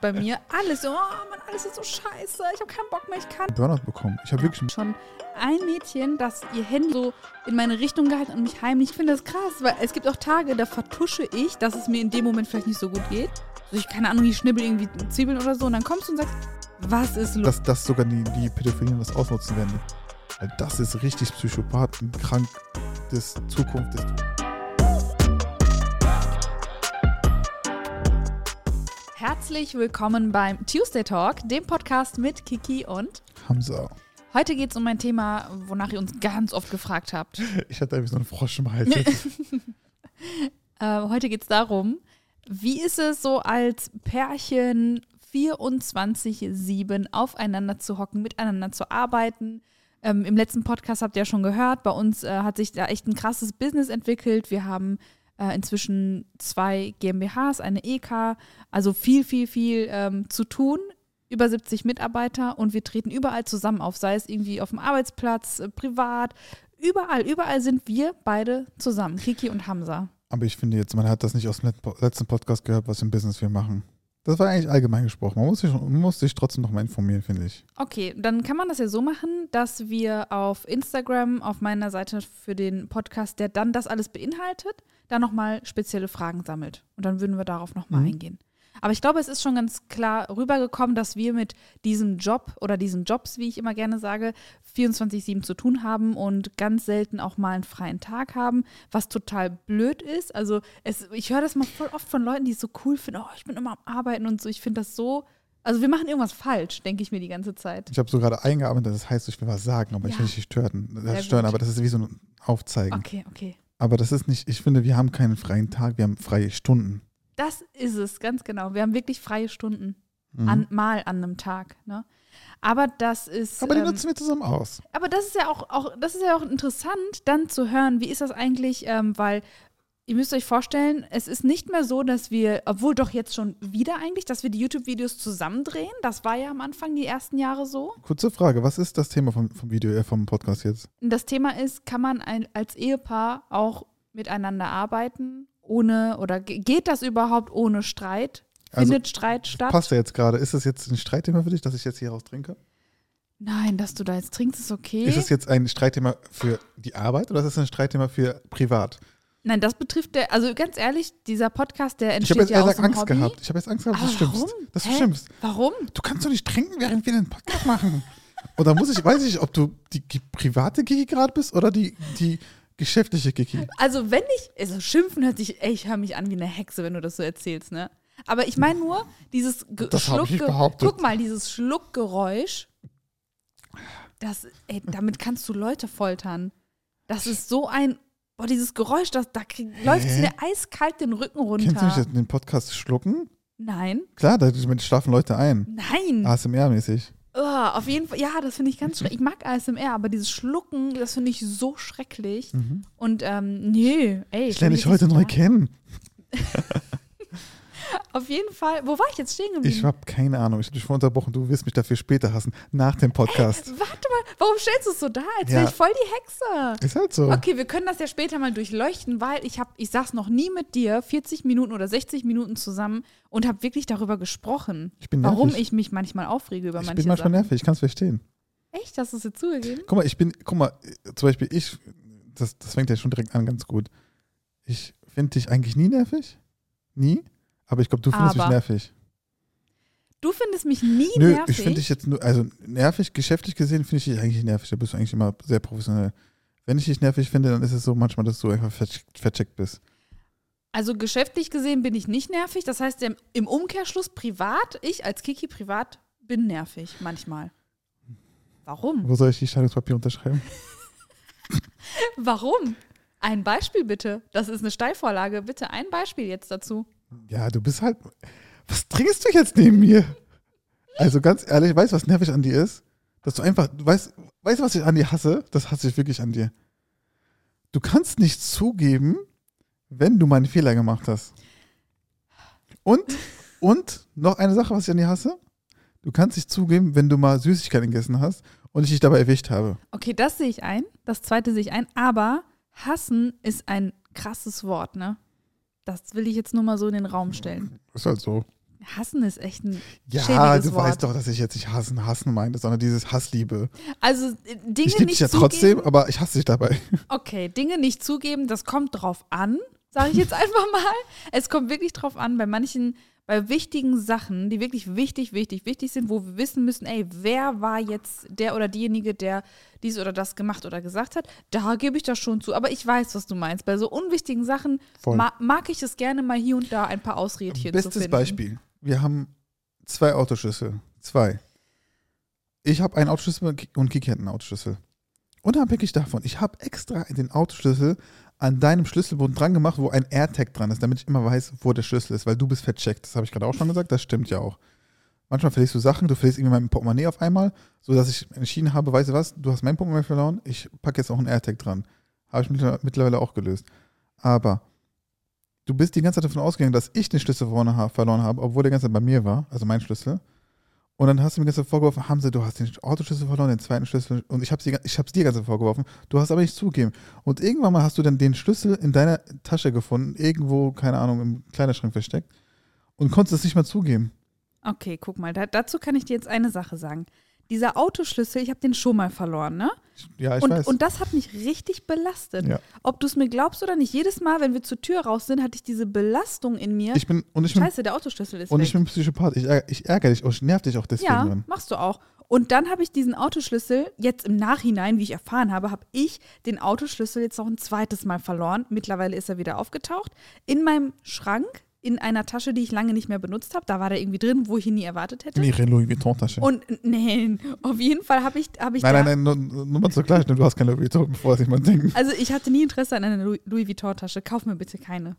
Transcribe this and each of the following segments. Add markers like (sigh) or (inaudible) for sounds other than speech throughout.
bei mir. Alles so, oh Mann, alles ist so scheiße. Ich habe keinen Bock mehr, ich kann. Burnout bekommen. Ich habe wirklich. Schon ein Mädchen, das ihr Handy so in meine Richtung gehalten und mich heimlich. Ich finde das krass, weil es gibt auch Tage, da vertusche ich, dass es mir in dem Moment vielleicht nicht so gut geht. Also ich, keine Ahnung, ich schnibbel irgendwie Zwiebeln oder so und dann kommst du und sagst, was ist los? Dass, dass sogar die, die Pädophilen das ausnutzen werden. Weil das ist richtig Psychopathen, krank des Zukunft des. Herzlich willkommen beim Tuesday Talk, dem Podcast mit Kiki und Hamza. Heute geht es um ein Thema, wonach ihr uns ganz oft gefragt habt. (laughs) Ich hatte irgendwie so einen Frosch im Hals. (laughs) äh, heute geht es darum, wie ist es so als Pärchen 24-7 aufeinander zu hocken, miteinander zu arbeiten? Ähm, Im letzten Podcast habt ihr ja schon gehört, bei uns äh, hat sich da echt ein krasses Business entwickelt. Wir haben äh, inzwischen zwei GmbHs, eine EK, also viel, viel, viel ähm, zu tun. Über 70 Mitarbeiter und wir treten überall zusammen auf, sei es irgendwie auf dem Arbeitsplatz, äh, privat, überall, überall sind wir beide zusammen, Kiki und Hamza. Aber ich finde jetzt, man hat das nicht aus dem letzten Podcast gehört, was im Business wir machen. Das war eigentlich allgemein gesprochen. Man muss sich, muss sich trotzdem noch mal informieren, finde ich. Okay, dann kann man das ja so machen, dass wir auf Instagram, auf meiner Seite für den Podcast, der dann das alles beinhaltet, da nochmal spezielle Fragen sammelt. Und dann würden wir darauf nochmal mhm. eingehen. Aber ich glaube, es ist schon ganz klar rübergekommen, dass wir mit diesem Job oder diesen Jobs, wie ich immer gerne sage, 24-7 zu tun haben und ganz selten auch mal einen freien Tag haben, was total blöd ist. Also es, ich höre das mal voll oft von Leuten, die es so cool finden, oh, ich bin immer am Arbeiten und so. Ich finde das so also wir machen irgendwas falsch, denke ich mir die ganze Zeit. Ich habe so gerade eingearbeitet, das heißt, ich will was sagen, aber ja. ich will nicht stören. Das stören, aber das ist wie so ein Aufzeigen. Okay, okay. Aber das ist nicht, ich finde, wir haben keinen freien Tag, wir haben freie Stunden. Das ist es, ganz genau. Wir haben wirklich freie Stunden. Mhm. An, mal an einem Tag. Ne? Aber das ist. Aber die ähm, nutzen wir zusammen aus. Aber das ist ja auch, auch, das ist ja auch interessant, dann zu hören, wie ist das eigentlich, ähm, weil ihr müsst euch vorstellen, es ist nicht mehr so, dass wir, obwohl doch jetzt schon wieder eigentlich, dass wir die YouTube-Videos zusammendrehen. Das war ja am Anfang die ersten Jahre so. Kurze Frage, was ist das Thema vom, vom Video, äh, vom Podcast jetzt? Das Thema ist, kann man ein, als Ehepaar auch miteinander arbeiten ohne oder geht das überhaupt ohne Streit? Also, Findet also, Streit statt? Passt ja jetzt gerade. Ist das jetzt ein Streitthema für dich, dass ich jetzt hier raus trinke? Nein, dass du da jetzt trinkst, ist okay. Ist es jetzt ein Streitthema für die Arbeit oder ist es ein Streitthema für privat? Nein, das betrifft der, also ganz ehrlich, dieser Podcast, der entsteht ich jetzt ja aus Angst Hobby. gehabt. Ich habe jetzt Angst gehabt, dass du stimmst. Dass du stimmst. Warum? Du kannst doch nicht trinken, während wir den Podcast machen. Oder muss ich, weiß ich, ob du die private Gigi gerade bist oder die, die Geschäftliche Kiki. Also, wenn ich, also schimpfen hört sich, ey, ich höre mich an wie eine Hexe, wenn du das so erzählst, ne? Aber ich meine nur, dieses Ge das Schluckgeräusch. Guck mal, dieses Schluckgeräusch, das, ey, damit kannst du Leute foltern. Das ist so ein, boah, dieses Geräusch, das, da läuft es mir eiskalt den Rücken runter. Kennst du nicht den Podcast schlucken? Nein. Klar, da schlafen Leute ein. Nein. ASMR-mäßig. Oh, auf jeden Fall, ja, das finde ich ganz schrecklich. Ich mag ASMR, aber dieses Schlucken, das finde ich so schrecklich. Mhm. Und ähm, nee, ey. Ich lerne dich heute neu kennen. (laughs) Auf jeden Fall. Wo war ich jetzt stehen geblieben? Ich habe keine Ahnung. Ich habe dich vorhin unterbrochen. Du wirst mich dafür später hassen. Nach dem Podcast. Ey, warte mal. Warum stellst du es so da? Als ja. wäre ich voll die Hexe. Ist halt so. Okay, wir können das ja später mal durchleuchten, weil ich habe, ich saß noch nie mit dir 40 Minuten oder 60 Minuten zusammen und habe wirklich darüber gesprochen. Ich. Warum ich mich manchmal aufrege über ich manche Ich bin manchmal Sachen. nervig. Ich kann es verstehen. Echt? Hast du es dir zugegeben? Guck mal, ich bin, guck mal, zum Beispiel ich, das, das fängt ja schon direkt an ganz gut. Ich finde dich eigentlich nie nervig. Nie. Aber ich glaube, du findest Aber. mich nervig. Du findest mich nie Nö, nervig? ich finde dich jetzt nur, also nervig, geschäftlich gesehen finde ich dich eigentlich nervig. Da bist du eigentlich immer sehr professionell. Wenn ich dich nervig finde, dann ist es so manchmal, dass du einfach vercheckt bist. Also geschäftlich gesehen bin ich nicht nervig. Das heißt, im Umkehrschluss privat, ich als Kiki privat bin nervig manchmal. Warum? Wo soll ich die Scheidungspapier unterschreiben? (laughs) (laughs) Warum? Ein Beispiel bitte. Das ist eine Steilvorlage. Bitte ein Beispiel jetzt dazu. Ja, du bist halt. Was trinkst du jetzt neben mir? Also ganz ehrlich, weißt du, was nervig an dir ist? Dass du einfach, du weißt, weißt du, was ich an dir hasse? Das hasse ich wirklich an dir. Du kannst nicht zugeben, wenn du mal einen Fehler gemacht hast. Und, und noch eine Sache, was ich an dir hasse. Du kannst nicht zugeben, wenn du mal Süßigkeiten gegessen hast und ich dich dabei erwischt habe. Okay, das sehe ich ein. Das zweite sehe ich ein. Aber hassen ist ein krasses Wort, ne? Das will ich jetzt nur mal so in den Raum stellen. Ist halt so. Hassen ist echt ein Ja, du Wort. weißt doch, dass ich jetzt nicht hassen, hassen meinte, sondern dieses Hassliebe. Also äh, Dinge ich liebe dich ja zugeben. trotzdem, aber ich hasse dich dabei. (laughs) Okay, Dinge nicht zugeben, das kommt drauf an, sage ich jetzt (laughs) einfach mal. Es kommt wirklich drauf an, bei manchen, bei wichtigen Sachen, die wirklich wichtig, wichtig, wichtig sind, wo wir wissen müssen, ey, wer war jetzt der oder diejenige, der dies oder das gemacht oder gesagt hat, da gebe ich das schon zu. Aber ich weiß, was du meinst. Bei so unwichtigen Sachen ma mag ich es gerne mal hier und da ein paar Ausredchen zu Bestes finden. Beispiel. Wir haben zwei Autoschlüssel. Zwei. Ich habe einen Autoschlüssel und Kiki hat einen Autoschlüssel. Unabhängig davon, ich habe extra den Autoschlüssel an deinem Schlüsselbund dran gemacht, wo ein AirTag dran ist, damit ich immer weiß, wo der Schlüssel ist, weil du bist vercheckt. Das habe ich gerade auch schon gesagt, das stimmt ja auch. Manchmal verlierst du Sachen, du verlierst irgendwie mein Portemonnaie auf einmal, sodass ich entschieden habe, weißt du was, du hast mein Portemonnaie verloren, ich packe jetzt auch einen AirTag dran. Habe ich mittler- mittlerweile auch gelöst. Aber du bist die ganze Zeit davon ausgegangen, dass ich den Schlüssel verloren habe, obwohl der ganze Zeit bei mir war, also mein Schlüssel. Und dann hast du mir Zeit vorgeworfen, Hamza, du hast den Autoschlüssel verloren, den zweiten Schlüssel. Und ich habe hab's dir Zeit vorgeworfen. Du hast aber nicht zugegeben. Und irgendwann mal hast du dann den Schlüssel in deiner Tasche gefunden, irgendwo, keine Ahnung, im Kleiderschrank versteckt. Und konntest es nicht mal zugeben. Okay, guck mal, da, dazu kann ich dir jetzt eine Sache sagen. Dieser Autoschlüssel, ich habe den schon mal verloren, ne? Ja, ich und, weiß. und das hat mich richtig belastet. Ja. Ob du es mir glaubst oder nicht, jedes Mal, wenn wir zur Tür raus sind, hatte ich diese Belastung in mir. ich bin, und ich bin, Scheiße, der Autoschlüssel ist und weg. ich bin Psychopath. Ich, ich ärgere dich auch, ich nerv dich auch deswegen. ja, dran. machst du auch. Und dann habe ich diesen Autoschlüssel, jetzt im Nachhinein, wie ich erfahren habe, habe ich den Autoschlüssel jetzt noch ein zweites Mal verloren. Mittlerweile ist er wieder aufgetaucht. In meinem Schrank, in einer Tasche, die ich lange nicht mehr benutzt habe. Da war der irgendwie drin, wo ich ihn nie erwartet hätte. In ihre Louis Vuitton-Tasche. Und nein, auf jeden Fall habe ich, hab ich Nein, da, nein, nein, nur, nur mal zur du hast kein Louis Vuitton, bevor sich jemand denkt. Also ich hatte nie Interesse an einer Louis- Vuitton-Tasche. Kauf mir bitte keine.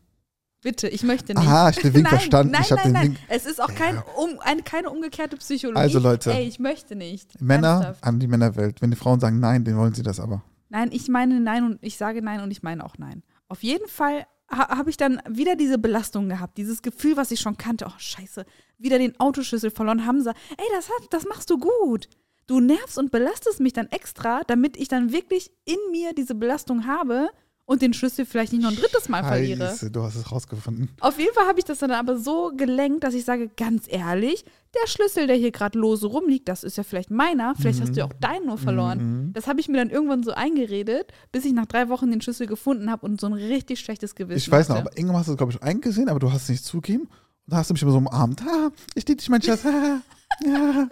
Bitte, ich möchte nicht. Aha, ich den Wink nein, verstanden. Nein, ich nein, den nein. Wink. Es ist auch kein, um, eine, keine umgekehrte Psychologie. Also, Leute. Ey, ich möchte nicht. Männer Ernsthaft. an die Männerwelt. Wenn die Frauen sagen nein, dann wollen sie das aber. Nein, ich meine nein und ich sage nein und ich meine auch nein. Auf jeden Fall ha habe ich dann wieder diese Belastung gehabt, dieses Gefühl, was ich schon kannte. Oh, scheiße, wieder den Autoschlüssel verloren. Hamza, ey, das, hat, das machst du gut. Du nervst und belastest mich dann extra, damit ich dann wirklich in mir diese Belastung habe und den Schlüssel vielleicht nicht noch ein drittes Mal verliere. Scheiße, du hast es rausgefunden. Auf jeden Fall habe ich das dann aber so gelenkt, dass ich sage, ganz ehrlich, der Schlüssel, der hier gerade lose rumliegt, das ist ja vielleicht meiner. Vielleicht hast du ja auch deinen nur verloren. Mhm. Das habe ich mir dann irgendwann so eingeredet, bis ich nach drei Wochen den Schlüssel gefunden habe und so ein richtig schlechtes Gewissen Ich weiß noch, hatte. aber irgendwann hast du es, glaube ich, eingesehen, aber du hast es nicht zugegeben. Und da hast du mich immer so umarmt. Ah, ich liebe dich, mein Schatz. Ah, ja.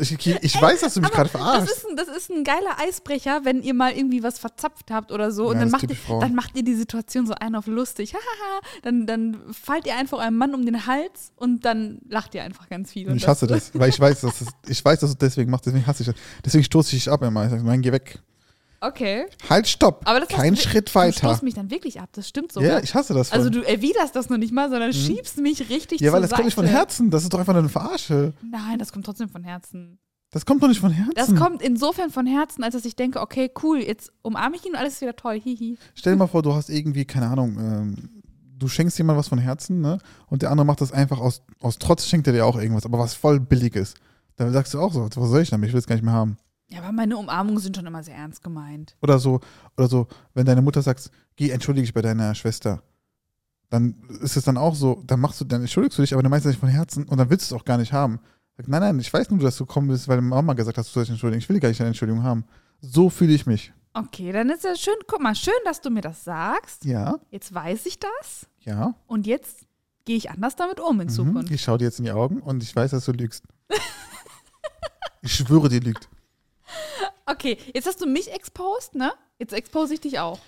Ich, ich weiß, dass du mich Aber gerade das verarschst. ist, ein, das ist ein geiler Eisbrecher, wenn ihr mal irgendwie was verzapft habt oder so. Ja, und dann das macht, ihr, dann macht ihr die Situation so ein auf lustig. (laughs) Dann, dann fallt ihr einfach einem Mann um den Hals und dann lacht ihr einfach ganz viel. Und ich hasse das, weil ich weiß, dass es, ich weiß, dass du deswegen machst, deswegen hasse ich das. Deswegen stoße ich dich ab immer. Ich sage, nein, geh weg. Okay. Halt, stopp. Aber das Kein du- Schritt Du weiter. stoßt mich dann wirklich ab, das stimmt sogar. Ja, ich hasse das. Voll. also du erwiderst das noch nicht mal, sondern schiebst mich richtig ja, weil das kommt nicht von Seite. Herzen. Das ist doch einfach nur eine Verarsche. Nein, das kommt trotzdem von Herzen. Das kommt doch nicht von Herzen. Das kommt insofern von Herzen, als dass ich denke, okay, cool, jetzt umarme ich ihn und alles ist wieder toll. Hihi. Stell dir mal (laughs) vor, du hast irgendwie, keine Ahnung, ähm, du schenkst jemandem was von Herzen, ne? Und der andere macht das einfach aus, aus Trotz, schenkt er dir auch irgendwas, aber was voll Billiges. Dann sagst du auch so, was soll ich damit? Ich will es gar nicht mehr haben. Ja, aber meine Umarmungen sind schon immer sehr ernst gemeint. Oder so, oder so, wenn deine Mutter sagt, geh, entschuldige dich bei deiner Schwester, dann ist es dann auch so, dann machst du, dann entschuldigst du dich, aber dann meinst du nicht von Herzen und dann willst du es auch gar nicht haben. Sag, nein, nein, ich weiß nur, dass du gekommen bist, weil Mama gesagt hat, du sollst dich entschuldigen. Ich will gar nicht deine Entschuldigung haben. So fühle ich mich. Okay, dann ist ja schön, guck mal, schön, dass du mir das sagst. Ja, Jetzt weiß ich das ja. und jetzt gehe ich anders damit um in Mhm. Zukunft. Ich schaue dir jetzt in die Augen und ich weiß, dass du lügst. ich schwöre, dir lügt. Okay, jetzt hast du mich exposed, ne? Jetzt expose ich dich auch.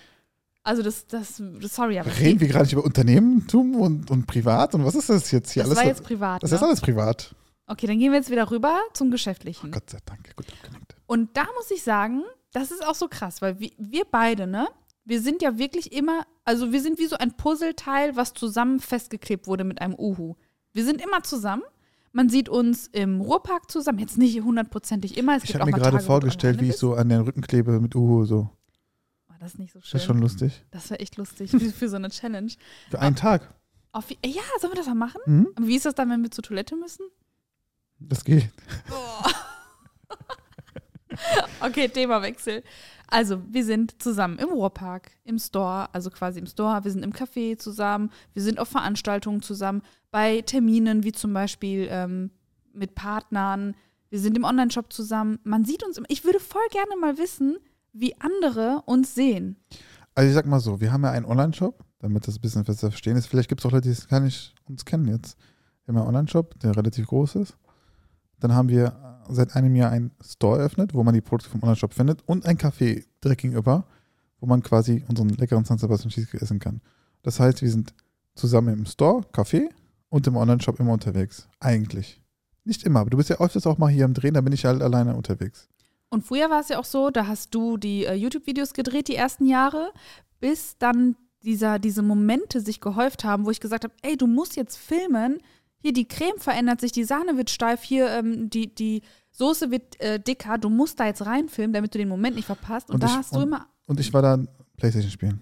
Also das, das, das sorry, aber Reden wir gerade nicht über Unternehmentum und, und privat und was ist das jetzt hier das alles? war jetzt privat. das ne? ist alles privat. Okay, dann gehen wir jetzt wieder rüber zum Geschäftlichen. Gott sei Dank, gut abgelenkt. Und da muss ich sagen, das ist auch so krass, weil wir, wir beide, ne, wir sind ja wirklich immer, also wir sind wie so ein Puzzleteil, was zusammen festgeklebt wurde mit einem Uhu. Wir sind immer zusammen. Man sieht uns im Ruhrpark zusammen, jetzt nicht hundertprozentig immer. Es Ich habe mir gerade vorgestellt, wie ich so an den Rücken klebe mit Uhu. So. War das nicht so Das schön? ist schon lustig. Das wäre echt lustig für, so eine Challenge. Für einen Tag. Auf, ja, sollen wir das mal machen? Mhm. Wie ist das dann, wenn wir zur Toilette müssen? Das geht. (laughs) Okay, Themawechsel. Also, wir sind zusammen im Ruhrpark, im Store, also quasi im Store. Wir sind im Café zusammen. Wir sind auf Veranstaltungen zusammen. Bei Terminen, wie zum Beispiel ähm, mit Partnern. Wir sind im Onlineshop zusammen. Man sieht uns. im- Ich würde voll gerne mal wissen, wie andere uns sehen. Also ich sag mal so, wir haben ja einen Online-Shop, damit das ein bisschen besser verstehen ist. Vielleicht gibt es auch Leute, die gar nicht uns kennen jetzt. Wir haben einen Online-Shop, der relativ groß ist. Dann haben wir seit einem Jahr einen Store eröffnet, wo man die Produkte vom Online-Shop findet und ein Café direkt gegenüber, wo man quasi unseren leckeren San Sebastian Cheesecake essen kann. Das heißt, wir sind zusammen im Store, Café und im Online-Shop immer unterwegs. Eigentlich. Nicht immer, aber du bist ja öfters auch mal hier am Drehen, da bin ich halt alleine unterwegs. Und früher war es ja auch so, da hast du die äh, YouTube-Videos gedreht, die ersten Jahre, bis dann dieser, diese Momente sich gehäuft haben, wo ich gesagt habe, ey, du musst jetzt filmen. Hier, die Creme verändert sich, die Sahne wird steif, hier, ähm, die, die Soße wird äh, dicker. Du musst da jetzt reinfilmen, damit du den Moment nicht verpasst. Und, Und da ich- hast du und- immer, Und ich war dann Playstation spielen.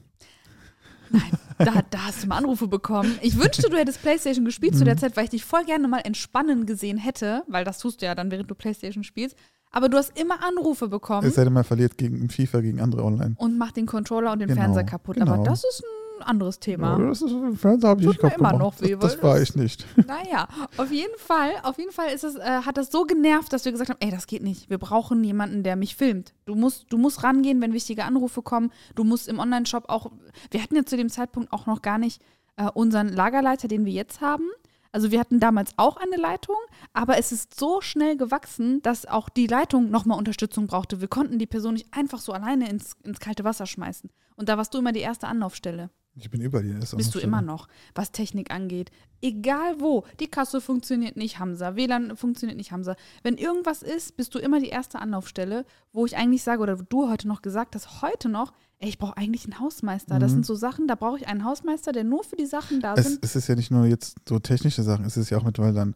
da, da hast du immer Anrufe bekommen. Ich wünschte, du hättest Playstation gespielt Mhm. zu der Zeit, weil ich dich voll gerne mal entspannen gesehen hätte, weil das tust du ja dann, während du Playstation spielst. Aber du hast immer Anrufe bekommen. Es sei denn, man verliert gegen FIFA gegen andere online. und macht den Controller und den Genau, Fernseher kaputt. genau. Aber das ist ein anderes Thema. Ja, das ist, im Fernseher habe ich Tut nicht immer noch weh, das, das war ich nicht. (laughs) Naja, auf jeden Fall, auf jeden Fall ist es, äh, hat das so genervt, dass wir gesagt haben, ey, das geht nicht. Wir brauchen jemanden, der mich filmt. Du musst, du musst rangehen, wenn wichtige Anrufe kommen. Du musst im Online-Shop auch, wir hatten ja zu dem Zeitpunkt auch noch gar nicht äh, unseren Lagerleiter, den wir jetzt haben. Also wir hatten damals auch eine Leitung, aber es ist so schnell gewachsen, dass auch die Leitung nochmal Unterstützung brauchte. Wir konnten die Person nicht einfach so alleine ins, ins kalte Wasser schmeißen. Und da warst du immer die erste Anlaufstelle. Ich bin über dir. ist Bist du immer noch, was Technik angeht. Egal wo. Die Kasse funktioniert nicht, Hamza. WLAN funktioniert nicht, Hamza. Wenn irgendwas ist, bist du immer die erste Anlaufstelle, wo ich eigentlich sage, oder du heute noch gesagt hast, heute noch, ey, ich brauche eigentlich einen Hausmeister. Das Mhm. sind so Sachen, da brauche ich einen Hausmeister, der nur für die Sachen da Es, sind. es ist ja nicht nur jetzt so technische Sachen, es ist ja auch mittlerweile dann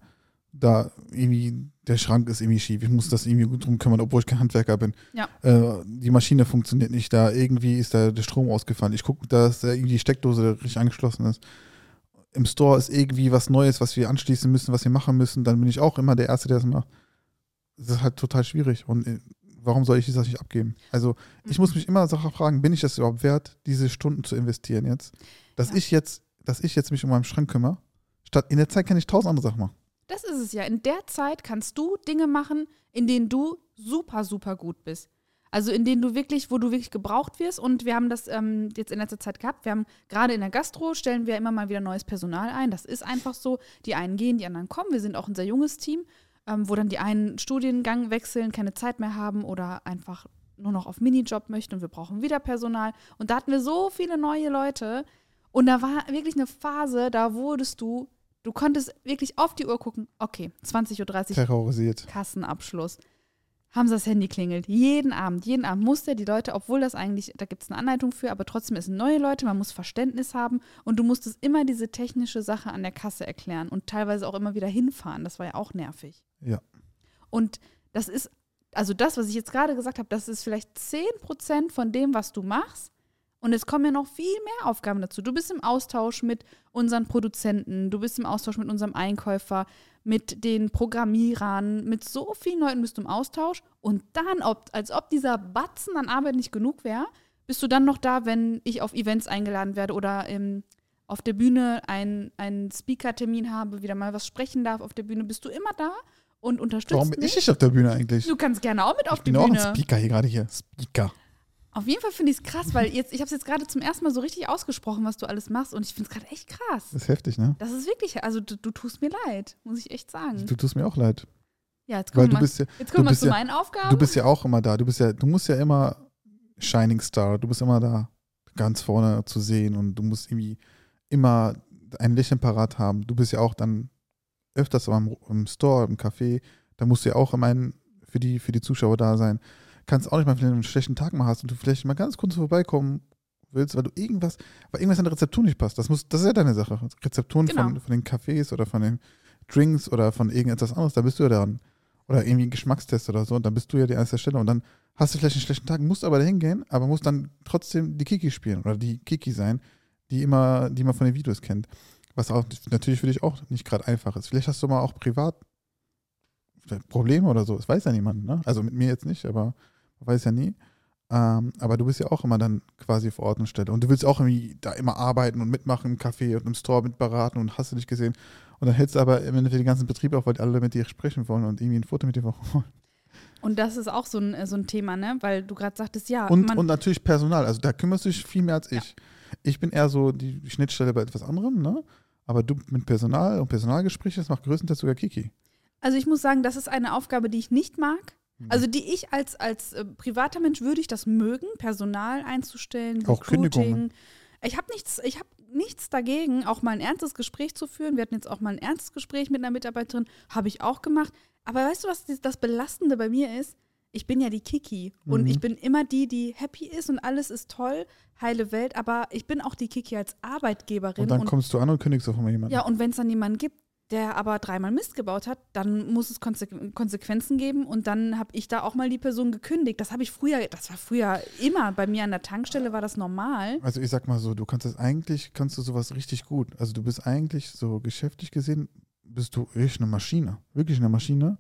da irgendwie, der Schrank ist irgendwie schief, ich muss das irgendwie gut drum kümmern, obwohl ich kein Handwerker bin. Ja. Äh, die Maschine funktioniert nicht, da irgendwie ist da der Strom ausgefallen. Ich gucke, dass da irgendwie die Steckdose richtig angeschlossen ist. Im Store ist irgendwie was Neues, was wir anschließen müssen, was wir machen müssen, dann bin ich auch immer der Erste, der das macht. Das ist halt total schwierig und äh, warum soll ich Sache nicht abgeben? Also ich muss mich immer Sache fragen, bin ich das überhaupt wert, diese Stunden zu investieren jetzt? Dass Ja. ich jetzt, dass ich jetzt mich um meinen Schrank kümmere, statt in der Zeit kann ich tausend andere Sachen machen. Das ist es ja. In der Zeit kannst du Dinge machen, in denen du super, super gut bist. Also in denen du wirklich, wo du wirklich gebraucht wirst. Und wir haben das ähm, jetzt in letzter Zeit gehabt. Wir haben gerade in der Gastro stellen wir immer mal wieder neues Personal ein. Das ist einfach so. Die einen gehen, die anderen kommen. Wir sind auch ein sehr junges Team, ähm, wo dann die einen Studiengang wechseln, keine Zeit mehr haben oder einfach nur noch auf Minijob möchten und wir brauchen wieder Personal. Und da hatten wir so viele neue Leute. Und da war wirklich eine Phase, da wurdest du, du konntest wirklich auf die Uhr gucken, okay, 20.30 Uhr, Terrorisiert. Kassenabschluss. Haben sie das Handy klingelt. Jeden Abend, jeden Abend muss der die Leute, obwohl das eigentlich, da gibt es eine Anleitung für, aber trotzdem es sind neue Leute, man muss Verständnis haben und du musstest immer diese technische Sache an der Kasse erklären und teilweise auch immer wieder hinfahren. Das war ja auch nervig. Ja. Und das ist, also das, was ich jetzt gerade gesagt habe, das ist vielleicht 10% von dem, was du machst. Und es kommen ja noch viel mehr Aufgaben dazu. Du bist im Austausch mit unseren Produzenten, du bist im Austausch mit unserem Einkäufer, mit den Programmierern, mit so vielen Leuten bist du im Austausch. Und dann, ob, als ob dieser Batzen an Arbeit nicht genug wäre, bist du dann noch da, wenn ich auf Events eingeladen werde oder ähm, auf der Bühne einen, einen Speaker-Termin habe, wieder mal was sprechen darf auf der Bühne, bist du immer da und unterstützt Warum bin mich. ich nicht auf der Bühne eigentlich? Du kannst gerne auch mit auf ich die bin auch Bühne. ein Speaker hier gerade hier. Speaker. Auf jeden Fall finde ich es krass, weil jetzt, ich habe es jetzt gerade zum ersten Mal so richtig ausgesprochen, was du alles machst. Und ich finde es gerade echt krass. Das ist heftig, ne? Das ist wirklich, also du, du tust mir leid, muss ich echt sagen. Du tust mir auch leid. Ja, jetzt kommen wir, bist ja, jetzt kommen wir zu ja- meinen Aufgaben. du bist ja auch immer da. Du bist ja, du musst ja immer Shining Star. Du bist immer da ganz vorne zu sehen und du musst irgendwie immer ein Lächeln parat haben. Du bist ja auch dann öfters im, im Store, im Café. Da musst du ja auch immer für, die, für die Zuschauer da sein. Kannst auch nicht mal, wenn du einen schlechten Tag mal hast und du vielleicht mal ganz kurz vorbeikommen willst, weil du irgendwas, weil irgendwas an der Rezeptur nicht passt. Das, muss, das ist ja deine Sache. Rezepturen von, Genau. von den Cafés oder von den Drinks oder von irgendetwas anderes, da bist du ja dran. Oder irgendwie ein Geschmackstest oder so, und dann bist du ja die erste Stelle. Und dann hast du vielleicht einen schlechten Tag, musst aber dahin gehen, aber musst dann trotzdem die Kiki spielen oder die Kiki sein, die immer, die man von den Videos kennt. Was auch natürlich für dich auch nicht gerade einfach ist. Vielleicht hast du mal auch privat Probleme oder so. Das weiß ja niemand, ne? Also mit mir jetzt nicht, aber weiß ja nie. Ähm, aber du bist ja auch immer dann quasi vor Ort und Stelle. Und du willst auch irgendwie da immer arbeiten und mitmachen im Café und im Store mitberaten und hast du dich gesehen. Und dann hältst du aber im Endeffekt den ganzen Betrieb auf, weil alle mit dir sprechen wollen und irgendwie ein Foto mit dir wollen. Und das ist auch so ein, so ein Thema, ne? Weil du gerade sagtest, ja. Und, und natürlich Personal. Also da kümmerst du dich viel mehr als ich. Ich bin eher so die Schnittstelle bei etwas anderem, ne? Aber du mit Personal und Personalgespräche, das macht größtenteils sogar Kiki. also ich muss sagen, das ist eine Aufgabe, die ich nicht mag. Mhm. Also die ich als, als äh, privater Mensch würde ich das mögen, Personal einzustellen, Auch Kündigungen. Ich habe nichts, ich habe nichts dagegen, auch mal ein ernstes Gespräch zu führen. Wir hatten jetzt auch mal ein ernstes Gespräch mit einer Mitarbeiterin, habe ich auch gemacht. Aber weißt du, was das- Belastende bei mir ist? Ich bin ja die Kiki und Mhm. ich bin immer die, die happy ist und alles ist toll, heile Welt. Aber ich bin auch die Kiki als Arbeitgeberin Und dann kommst du an und kündigst auf einmal jemanden. ja, und wenn es dann jemanden gibt, der aber dreimal Mist gebaut hat, dann muss es Konse Konsequenzen geben und dann habe ich da auch mal die Person gekündigt. Das habe ich früher, das war früher immer, bei mir an der Tankstelle war das normal. Also ich sag mal so, du kannst das eigentlich, kannst du sowas richtig gut. Also du bist eigentlich so geschäftlich gesehen, bist du richtig eine Maschine. Wirklich eine Maschine.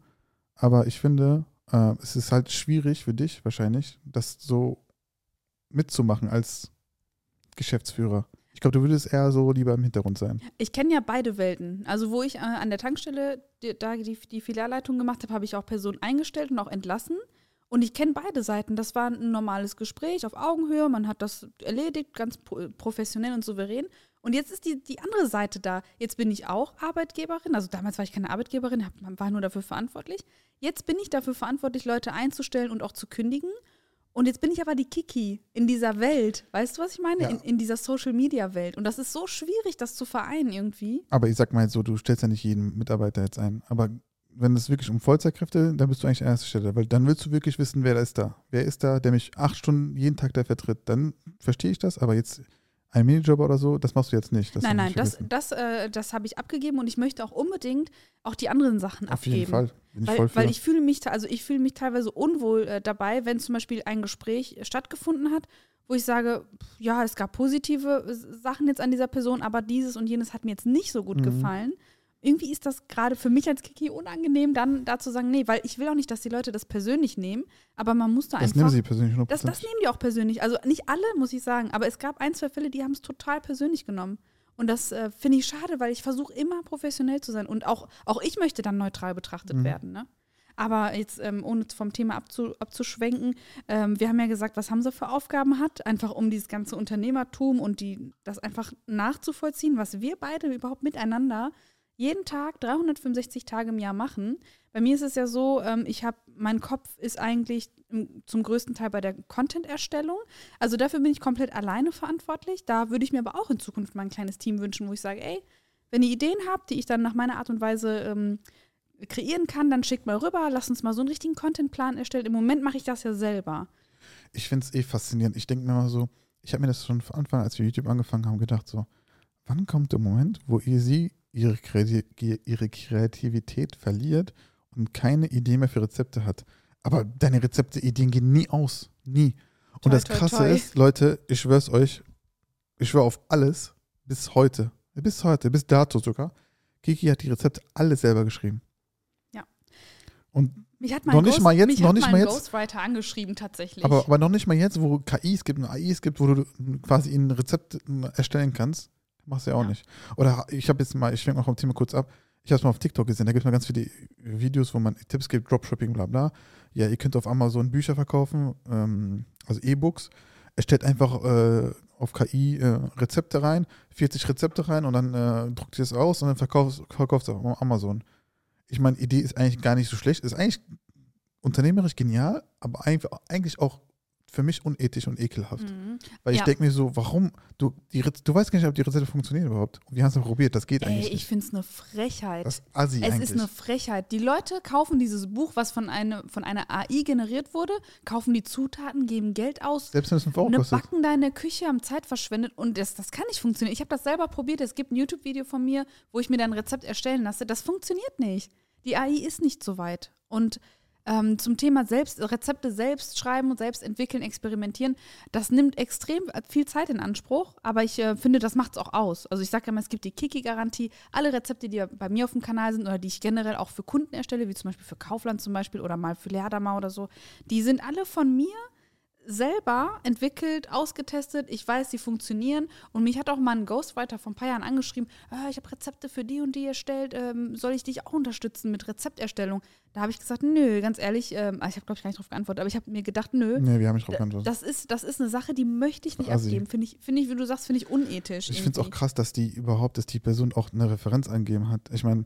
Aber ich finde, äh, es ist halt schwierig für dich wahrscheinlich, das so mitzumachen als Geschäftsführer. Ich glaube, du würdest eher so lieber im Hintergrund sein. Ich kenne ja beide Welten. Also wo ich äh, an der Tankstelle die, da die, die Filialleitung gemacht habe, habe ich auch Personen eingestellt und auch entlassen. Und ich kenne beide Seiten. Das war ein normales Gespräch auf Augenhöhe. Man hat das erledigt, ganz pro- professionell und souverän. Und jetzt ist die, die andere Seite da. Jetzt bin ich auch Arbeitgeberin. Also damals war ich keine Arbeitgeberin, hab, war nur dafür verantwortlich. Jetzt bin ich dafür verantwortlich, Leute einzustellen und auch zu kündigen. Und jetzt bin ich aber die Kiki in dieser Welt. Weißt du, was ich meine? Ja. In, in dieser Social-Media-Welt. Und das ist so schwierig, das zu vereinen irgendwie. Aber ich sag mal jetzt so, du stellst ja nicht jeden Mitarbeiter jetzt ein. Aber wenn es wirklich um Vollzeitkräfte, dann bist du eigentlich an erster Stelle. Weil dann willst du wirklich wissen, wer da ist da. Wer ist da, der mich acht Stunden jeden Tag da vertritt. Dann verstehe ich das. Aber jetzt ein Minijob oder so, das machst du jetzt nicht. Nein, nein, das, das, äh, das habe ich abgegeben und ich möchte auch unbedingt auch die anderen Sachen Auf abgeben. jeden Fall. Bin ich voll Weil, für. weil ich fühle mich, also ich fühle mich teilweise unwohl äh, dabei, wenn zum Beispiel ein Gespräch stattgefunden hat, wo ich sage, ja, es gab positive Sachen jetzt an dieser Person, aber dieses und jenes hat mir jetzt nicht so gut Mhm. gefallen. Irgendwie ist das gerade für mich als Kiki unangenehm, dann da zu sagen, nee, weil ich will auch nicht, dass die Leute das persönlich nehmen, aber man muss da das einfach. nehmen sie persönlich 100%. Das, das nehmen die auch persönlich. Also nicht alle, muss ich sagen, aber es gab ein, zwei Fälle, die haben es total persönlich genommen. Und das äh, finde ich schade, weil ich versuche immer professionell zu sein. Und auch, auch ich möchte dann neutral betrachtet Mhm. werden. Ne? Aber jetzt, ähm, ohne vom Thema abzu, abzuschwenken, ähm, wir haben ja gesagt, was Hamza für Aufgaben hat, einfach um dieses ganze Unternehmertum und die, das einfach nachzuvollziehen, was wir beide überhaupt miteinander jeden Tag 365 Tage im Jahr machen. Bei mir ist es ja so, ähm, ich habe, mein Kopf ist eigentlich im, zum größten Teil bei der Content-Erstellung. Also dafür bin ich komplett alleine verantwortlich. Da würde ich mir aber auch in Zukunft mal ein kleines Team wünschen, wo ich sage, ey, wenn ihr Ideen habt, die ich dann nach meiner Art und Weise ähm, kreieren kann, dann schickt mal rüber, lasst uns mal so einen richtigen Contentplan erstellen. Im Moment mache ich das ja selber. Ich finde es eh faszinierend. Ich denke mir mal so, ich habe mir das schon von Anfang, als wir YouTube angefangen haben, gedacht so, wann kommt der Moment, wo ihr sie ihre, ihre Kreativität verliert und keine Idee mehr für Rezepte hat. Aber deine Rezepte-Ideen gehen nie aus. Nie. Und Toi, das toi, Krasse toi. ist, Leute, ich schwör's euch, ich schwör auf alles, bis heute, bis heute, bis dato sogar, Kiki hat die Rezepte alle selber geschrieben. Ja. Und Mich hat Noch mein, nicht Ghost, mal jetzt, noch nicht mal jetzt. Ghostwriter angeschrieben tatsächlich. Aber, aber noch nicht mal jetzt, wo KIs gibt und AIs gibt, wo du quasi ein Rezept erstellen kannst, machst du ja auch Ja. nicht. Oder ich habe jetzt mal, ich schwenke mal vom Thema kurz ab, ich habe es mal auf TikTok gesehen, da gibt es mal ganz viele Videos, wo man Tipps gibt, Dropshipping, bla bla. Ja, ihr könnt auf Amazon Bücher verkaufen, ähm, also E-Books. Erstellt einfach äh, auf KI äh, Rezepte rein, 40 Rezepte rein und dann äh, druckt ihr es aus und dann verkauft es auf Amazon. Ich meine, Idee ist eigentlich gar nicht so schlecht, ist eigentlich unternehmerisch genial, aber eigentlich eigentlich auch für mich unethisch und ekelhaft. Mhm. Weil ich Ja. denke mir so, warum, du, die, du weißt gar nicht, ob die Rezepte funktionieren überhaupt. Wir haben es probiert, das geht Ey, eigentlich ich nicht. finde es eine Frechheit. Das ist assi Es eigentlich. ist eine Frechheit. Die Leute kaufen dieses Buch, was von, eine, von einer AI generiert wurde, kaufen die Zutaten, geben Geld aus. Selbst wenn es 5 Euro Eine kostet. Backen da in der Küche, haben Zeit verschwendet und das, das kann nicht funktionieren. Ich habe das selber probiert. Es gibt ein YouTube-Video von mir, wo ich mir dann ein Rezept erstellen lasse. Das funktioniert nicht. Die AI ist nicht so weit. Und ähm, zum Thema selbst, Rezepte selbst schreiben und selbst entwickeln, experimentieren, das nimmt extrem viel Zeit in Anspruch, aber ich äh, finde, das macht es auch aus. Also ich sage immer, es gibt die Kiki-Garantie. Alle Rezepte, die bei mir auf dem Kanal sind oder die ich generell auch für Kunden erstelle, wie zum Beispiel für Kaufland zum Beispiel oder mal für Leerdammer oder so, die sind alle von mir selber entwickelt, ausgetestet. Ich weiß, sie funktionieren. Und mich hat auch mal ein Ghostwriter vor ein paar Jahren angeschrieben: ah, Ich habe Rezepte für die und die erstellt. Ähm, soll ich dich auch unterstützen mit Rezepterstellung? Da habe ich gesagt: Nö, ganz ehrlich. Ähm, ah, ich habe, glaube ich, gar nicht darauf geantwortet. Aber ich habe mir gedacht: Nö. Nee, wir haben nicht darauf geantwortet. Das ist, das ist eine Sache, die möchte ich nicht Assi. abgeben. Finde ich, find ich, wie du sagst, finde ich unethisch. Ich finde es auch krass, dass die überhaupt, dass die Person auch eine Referenz angegeben hat. Ich meine,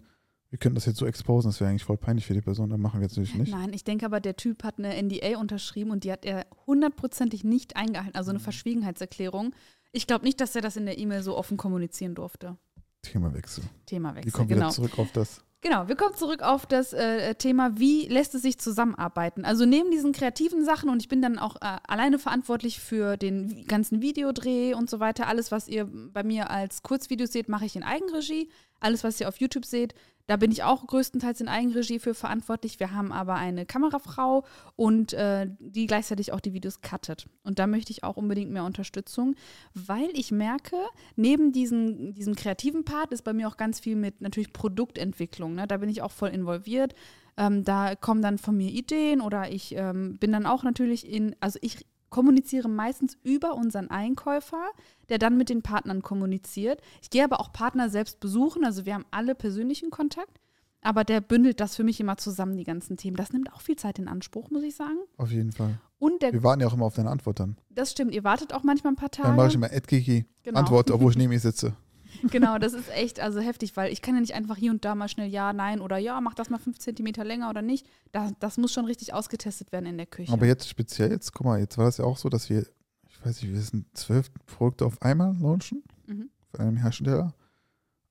wir könnten das jetzt so exposen, das wäre eigentlich voll peinlich für die Person, dann machen wir jetzt natürlich nicht. Nein, ich denke aber, der Typ hat eine NDA unterschrieben und die hat er hundertprozentig nicht eingehalten. Also Mhm. eine Verschwiegenheitserklärung. Ich glaube nicht, dass er das in der E-Mail so offen kommunizieren durfte. Themawechsel. Wir Themawechsel, kommen genau. wieder zurück auf das. Genau, wir kommen zurück auf das äh, Thema, wie lässt es sich zusammenarbeiten. Also neben diesen kreativen Sachen und ich bin dann auch äh, alleine verantwortlich für den ganzen Videodreh und so weiter. Alles, was ihr bei mir als Kurzvideos seht, mache ich in Eigenregie. Alles, was ihr auf YouTube seht, da bin ich auch größtenteils in Eigenregie für verantwortlich. Wir haben aber eine Kamerafrau und äh, die gleichzeitig auch die Videos cuttet. Und da möchte ich auch unbedingt mehr Unterstützung, weil ich merke, neben diesen, diesem kreativen Part ist bei mir auch ganz viel mit natürlich Produktentwicklung. Ne? Da bin ich auch voll involviert. Ähm, da kommen dann von mir Ideen oder ich ähm, bin dann auch natürlich in, also ich kommuniziere meistens über unseren Einkäufer, der dann mit den Partnern kommuniziert. Ich gehe aber auch Partner selbst besuchen, also wir haben alle persönlichen Kontakt, aber der bündelt das für mich immer zusammen, die ganzen Themen. Das nimmt auch viel Zeit in Anspruch, muss ich sagen. Auf jeden Fall. Und der, Wir warten ja auch immer auf deine Antwort dann. das stimmt, ihr wartet auch manchmal ein paar Tage. Dann mache ich immer Edgigi Genau. Antwort, obwohl ich neben ihr sitze. (laughs) Genau, das ist echt also heftig, weil ich kann ja nicht einfach hier und da mal schnell ja, nein oder ja, mach das mal fünf Zentimeter länger oder nicht. Das, das muss schon richtig ausgetestet werden in der Küche. Aber jetzt speziell, jetzt, guck mal, jetzt war das ja auch so, dass wir, ich weiß nicht, wir sind zwölf Produkte auf einmal launchen Mhm. von einem Hersteller.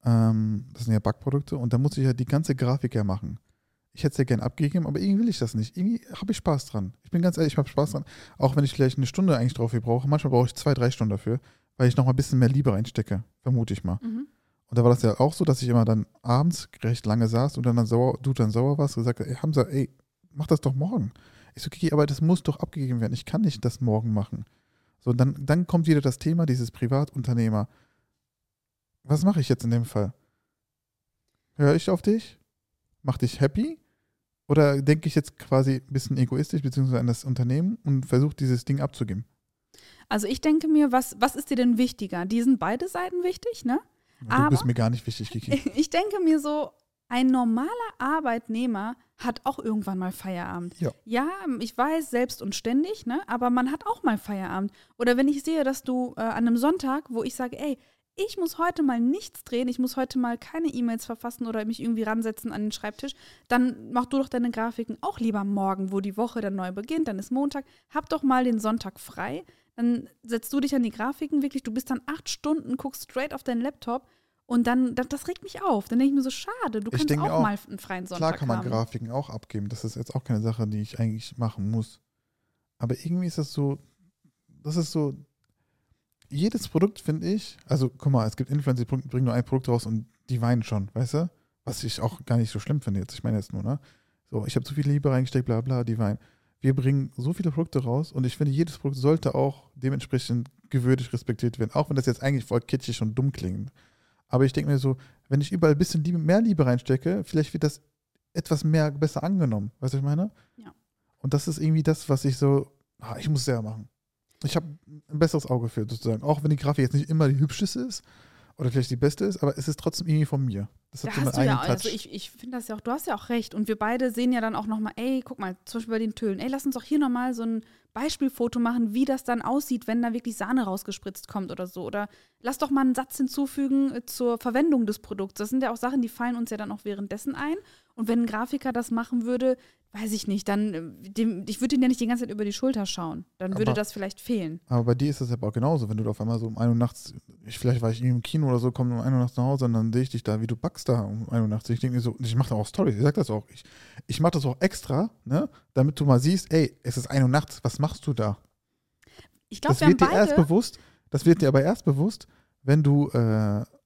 Ähm, das sind ja Backprodukte und da muss ich ja die ganze Grafik ja machen. Ich hätte es ja gern abgegeben, aber irgendwie will ich das nicht. Irgendwie habe ich Spaß dran. Ich bin ganz ehrlich, ich habe Spaß dran. Auch wenn ich vielleicht eine Stunde eigentlich drauf hier brauche. Manchmal brauche ich zwei, drei Stunden dafür, weil ich noch mal ein bisschen mehr Liebe reinstecke. Vermute ich mal. Mhm. Und da war das ja auch so, dass ich immer dann abends recht lange saß und dann, dann sauer, du dann sauer warst und gesagt, ey Hamza, ey, mach das doch morgen. Ich so, Kiki, aber das muss doch abgegeben werden. Ich kann nicht das morgen machen. So, dann, dann kommt wieder das Thema, dieses Privatunternehmer. Was mache ich jetzt in dem Fall? Höre ich auf dich? Mach dich happy? Oder denke ich jetzt quasi ein bisschen egoistisch, beziehungsweise an das Unternehmen und versuche dieses Ding abzugeben? Also ich denke mir, was, was ist dir denn wichtiger? Die sind beide Seiten wichtig, ne? Du Aber- bist mir gar nicht wichtig, Kiki. (laughs) Ich denke mir so, ein normaler Arbeitnehmer hat auch irgendwann mal Feierabend. Ja. ich weiß, selbst und ständig, ne? aber man hat auch mal Feierabend. Oder wenn ich sehe, dass du äh, an einem Sonntag, wo ich sage, ey, ich muss heute mal nichts drehen, ich muss heute mal keine E-Mails verfassen oder mich irgendwie ransetzen an den Schreibtisch, dann mach du doch deine Grafiken auch lieber morgen, wo die Woche dann neu beginnt, dann ist Montag, hab doch mal den Sonntag frei, dann setzt du dich an die Grafiken, wirklich, du bist dann acht Stunden, guckst straight auf deinen Laptop und dann, das, das regt mich auf. Dann denke ich mir so, schade, du Ich kannst auch, auch, mal einen freien Sonntag Klar kann man haben. Grafiken auch abgeben. Das ist jetzt auch keine Sache, die ich eigentlich machen muss. Aber irgendwie ist das so, das ist so, jedes Produkt finde ich, also guck mal, es gibt Influencer, die bringen nur ein Produkt raus und die weinen schon, weißt du? Was ich auch gar nicht so schlimm finde jetzt. Ich meine jetzt nur, ne? So, ich habe zu viel Liebe reingesteckt, bla bla, die weinen. Wir bringen so viele Produkte raus und ich finde, jedes Produkt sollte auch dementsprechend gewürdigt respektiert werden. Auch wenn das jetzt eigentlich voll kitschig und dumm klingt. Aber ich denke mir so, wenn ich überall ein bisschen Liebe, mehr Liebe reinstecke, vielleicht wird das etwas mehr besser angenommen. Weißt du, was ich meine? Ja. Und das ist irgendwie das, was ich so, ah, ich muss es selber machen. Ich habe ein besseres Auge für sozusagen. Auch wenn die Grafik jetzt nicht immer die hübscheste ist oder vielleicht die beste ist, aber es ist trotzdem irgendwie von mir. Das Da hat so einen hast du ja, Touch. also ich, ich finde das ja auch, du hast ja auch recht. Und wir beide sehen ja dann auch nochmal, ey, guck mal, zum Beispiel bei den Tüllen, ey, lass uns doch hier nochmal so ein Beispielfoto machen, wie das dann aussieht, wenn da wirklich Sahne rausgespritzt kommt oder so. Oder lass doch mal einen Satz hinzufügen äh, zur Verwendung des Produkts. Das sind ja auch Sachen, die fallen uns ja dann auch währenddessen ein. Und wenn ein Grafiker das machen würde, weiß ich nicht, dann, äh, dem, ich würde ihn ja nicht die ganze Zeit über die Schulter schauen. Dann würde Aber- das vielleicht fehlen. Aber bei dir ist das ja auch genauso, wenn du da auf einmal so um 1 Uhr nachts, ich, vielleicht war ich im Kino oder so, komme um 1 Uhr nachts nach Hause und dann sehe ich dich da, wie du backst da um 1 Uhr nachts. Ich denke mir so, ich mache da auch Stories, ich sag das auch. Ich, ich mache das auch extra, ne, damit du mal siehst, ey, es ist 1 Uhr nachts, was machst du da? Ich glaube, Das wir haben wird dir erst beide, bewusst, das wird dir aber erst bewusst, wenn du, äh,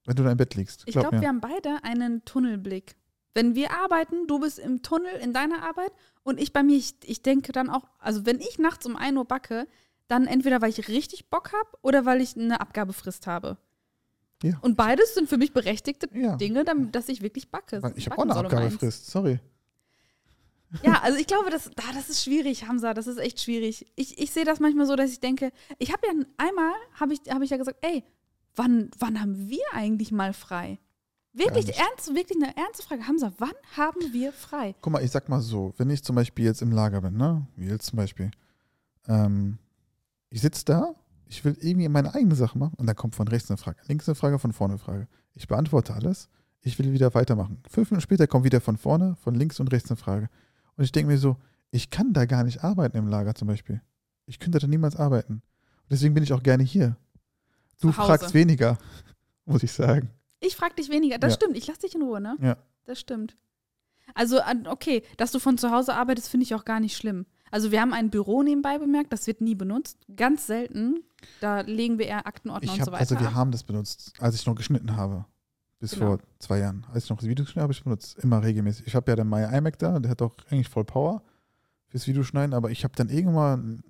wenn du da im Bett liegst. ich Glaub glaube, mir. wir haben beide einen Tunnelblick. Wenn wir arbeiten, du bist im Tunnel in deiner Arbeit und ich bei mir, ich, ich denke dann auch, also wenn ich nachts um 1 Uhr backe, dann entweder weil ich richtig Bock habe oder weil ich eine Abgabefrist habe. Ja. Und beides sind für mich berechtigte Ja. Dinge, damit, dass ich wirklich backe. Ich habe auch eine. Abgabefrist, sorry. Ja, also ich glaube, das, ah, das ist schwierig, Hamza, das ist echt schwierig. Ich, ich sehe das manchmal so, dass ich denke, ich habe ja einmal, habe ich, hab ich ja gesagt, ey, wann, wann haben wir eigentlich mal frei? Wirklich ernst, wirklich eine ernste Frage. Hamza, wann haben wir frei? Guck mal, ich sag mal so, wenn ich zum Beispiel jetzt im Lager bin, ne? Wie jetzt zum Beispiel. Ähm, ich sitze da, ich will irgendwie meine eigene Sache machen und dann kommt von rechts eine Frage, links eine Frage, von vorne eine Frage. Ich beantworte alles, ich will wieder weitermachen. Fünf Minuten später kommt wieder von vorne, von links und rechts eine Frage. Und ich denke mir so, ich kann da gar nicht arbeiten im Lager zum Beispiel. Ich könnte da niemals arbeiten. Und deswegen bin ich auch gerne hier. Du fragst weniger, (laughs) muss ich sagen. Ich frage dich weniger. Das Ja. stimmt, ich lasse dich in Ruhe, ne? Ja. Das stimmt. Also, okay, dass du von zu Hause arbeitest, finde ich auch gar nicht schlimm. Also, wir haben ein Büro nebenbei bemerkt, das wird nie benutzt. Ganz selten. Da legen wir eher Aktenordner Ich und hab, so weiter. also wir ab. haben das benutzt, als ich noch geschnitten habe. Bis Genau. vor zwei Jahren. Als ich noch das Video geschnitten habe, ich benutzt. Immer regelmäßig. Ich habe ja den Maya iMac da, der hat auch eigentlich voll Power fürs Videoschneiden, aber ich habe dann irgendwann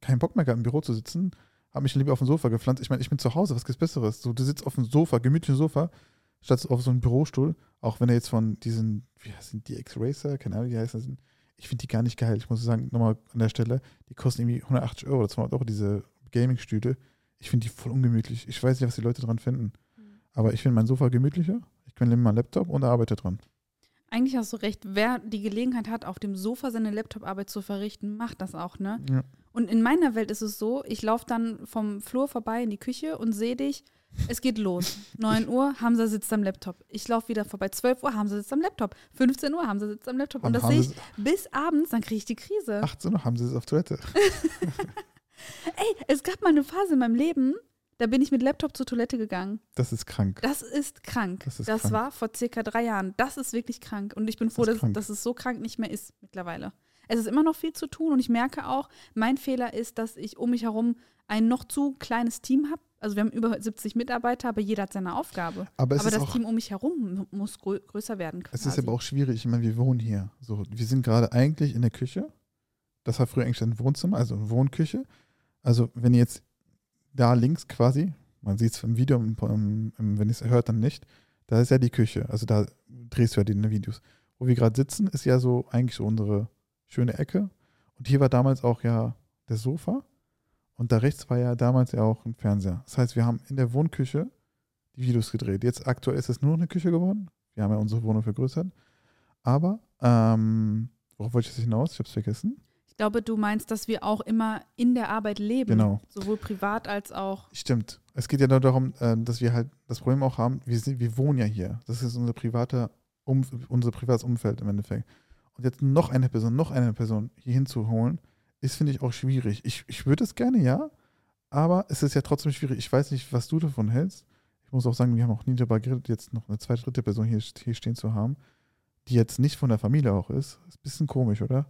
keinen Bock mehr gehabt, im Büro zu sitzen. Habe mich lieber auf dem Sofa gepflanzt. Ich meine, ich bin zu Hause, was gibt's Besseres? So, du sitzt auf dem Sofa, gemütlichen Sofa, statt auf so einem Bürostuhl. Auch wenn er jetzt von diesen, wie heißen die, X-Racer, keine Ahnung, wie heißen das? Ich finde die gar nicht geil. Ich muss sagen, nochmal an der Stelle, die kosten irgendwie 180 Euro oder 200 Euro, diese Gaming-Stühle. Ich finde die voll ungemütlich. Ich weiß nicht, was die Leute dran finden. Mhm. Aber ich finde mein Sofa gemütlicher. Ich kann neben meinem Laptop und arbeite dran. Eigentlich hast du recht. Wer die Gelegenheit hat, auf dem Sofa seine Laptoparbeit zu verrichten, macht das auch, ne? Ja. Und in meiner Welt ist es so, ich laufe dann vom Flur vorbei in die Küche und sehe dich. Es geht los. (laughs) 9 Uhr, Hamza sitzt am Laptop. Ich laufe wieder vorbei. 12 Uhr, Hamza sitzt am Laptop. 15 Uhr, Hamza sitzt am Laptop. Und Haben- das sehe ich bis abends, dann kriege ich die Krise. 18 Uhr haben sie es auf Toilette. (laughs) (laughs) Ey, es gab mal eine Phase in meinem Leben, da bin ich mit Laptop zur Toilette gegangen. Das ist krank. Das ist krank. Das ist das krank. war vor circa drei Jahren. Das ist wirklich krank. Und ich bin froh, ist dass, dass es so krank nicht mehr ist mittlerweile. Es ist immer noch viel zu tun und ich merke auch, mein Fehler ist, dass ich um mich herum ein noch zu kleines Team habe. Also wir haben über 70 Mitarbeiter, aber jeder hat seine Aufgabe. Aber es aber das auch, Team um mich herum mu- muss grö größer werden. es Quasi. ist aber auch schwierig. Ich meine, wir wohnen hier. So, wir sind gerade eigentlich in der Küche. Das war früher eigentlich ein Wohnzimmer, also eine Wohnküche. Also, wenn ihr jetzt da links quasi, man sieht es im Video, im, im, im, wenn ihr es hört, dann nicht, da ist ja die Küche. Also, da drehst du ja die Videos. Wo wir gerade sitzen, ist ja so eigentlich so unsere schöne Ecke. Und hier war damals auch ja das Sofa. Und da rechts war ja damals ja auch ein Fernseher. Das heißt, wir haben in der Wohnküche die Videos gedreht. Jetzt aktuell ist es nur eine Küche geworden. Wir haben ja unsere Wohnung vergrößert. Aber, ähm, worauf wollte ich das hinaus? Ich habe es vergessen. Ich glaube, du meinst, dass wir auch immer in der Arbeit leben. Genau. Sowohl privat als auch. Stimmt. Es geht ja nur darum, ähm, dass wir halt das Problem auch haben, wir, sind, wir wohnen ja hier. Das ist unser privater um, unser privates Umfeld im Endeffekt. Und jetzt noch eine Person, noch eine Person hier hinzuholen, ist, finde ich, auch schwierig. Ich, ich würde es gerne, ja, aber es ist ja trotzdem schwierig. Ich weiß nicht, was du davon hältst. Ich muss auch sagen, wir haben auch nie darüber geredet, jetzt noch eine zweite, dritte Person hier, hier stehen zu haben, die jetzt nicht von der Familie auch ist. Ist ein bisschen komisch, oder?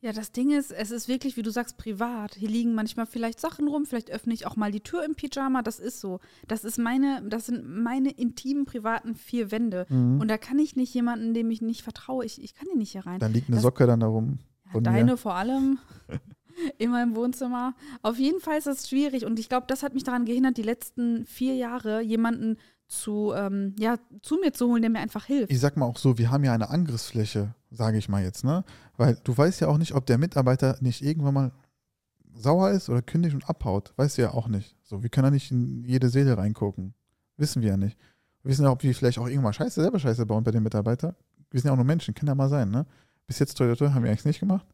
Ja, das Ding ist, es ist wirklich, wie du sagst, privat. Hier liegen manchmal vielleicht Sachen rum, vielleicht öffne ich auch mal die Tür im Pyjama, das ist so. Das ist meine, das sind meine intimen, privaten vier Wände. Mhm. Und da kann ich nicht jemanden, dem ich nicht vertraue, ich, ich kann hier nicht hier rein. Da liegt eine das- Socke dann da rum. Ja, deine mir. vor allem. (laughs) In meinem Wohnzimmer. Auf jeden Fall ist das schwierig und ich glaube, das hat mich daran gehindert, die letzten vier Jahre jemanden zu, ähm, ja, zu mir zu holen, der mir einfach hilft. ich sag mal auch so, wir haben ja eine Angriffsfläche, sage ich mal jetzt, ne? Weil du weißt ja auch nicht, ob der Mitarbeiter nicht irgendwann mal sauer ist oder kündigt und abhaut. Weißt du ja auch nicht. So, wir können ja nicht in jede Seele reingucken. Wissen wir ja nicht. Wir wissen ja, ob wir vielleicht auch irgendwann Scheiße, selber Scheiße bauen bei den Mitarbeitern. Wir sind ja auch nur Menschen, kann ja mal sein, ne? Bis jetzt, toi, toi, haben wir eigentlich nicht gemacht.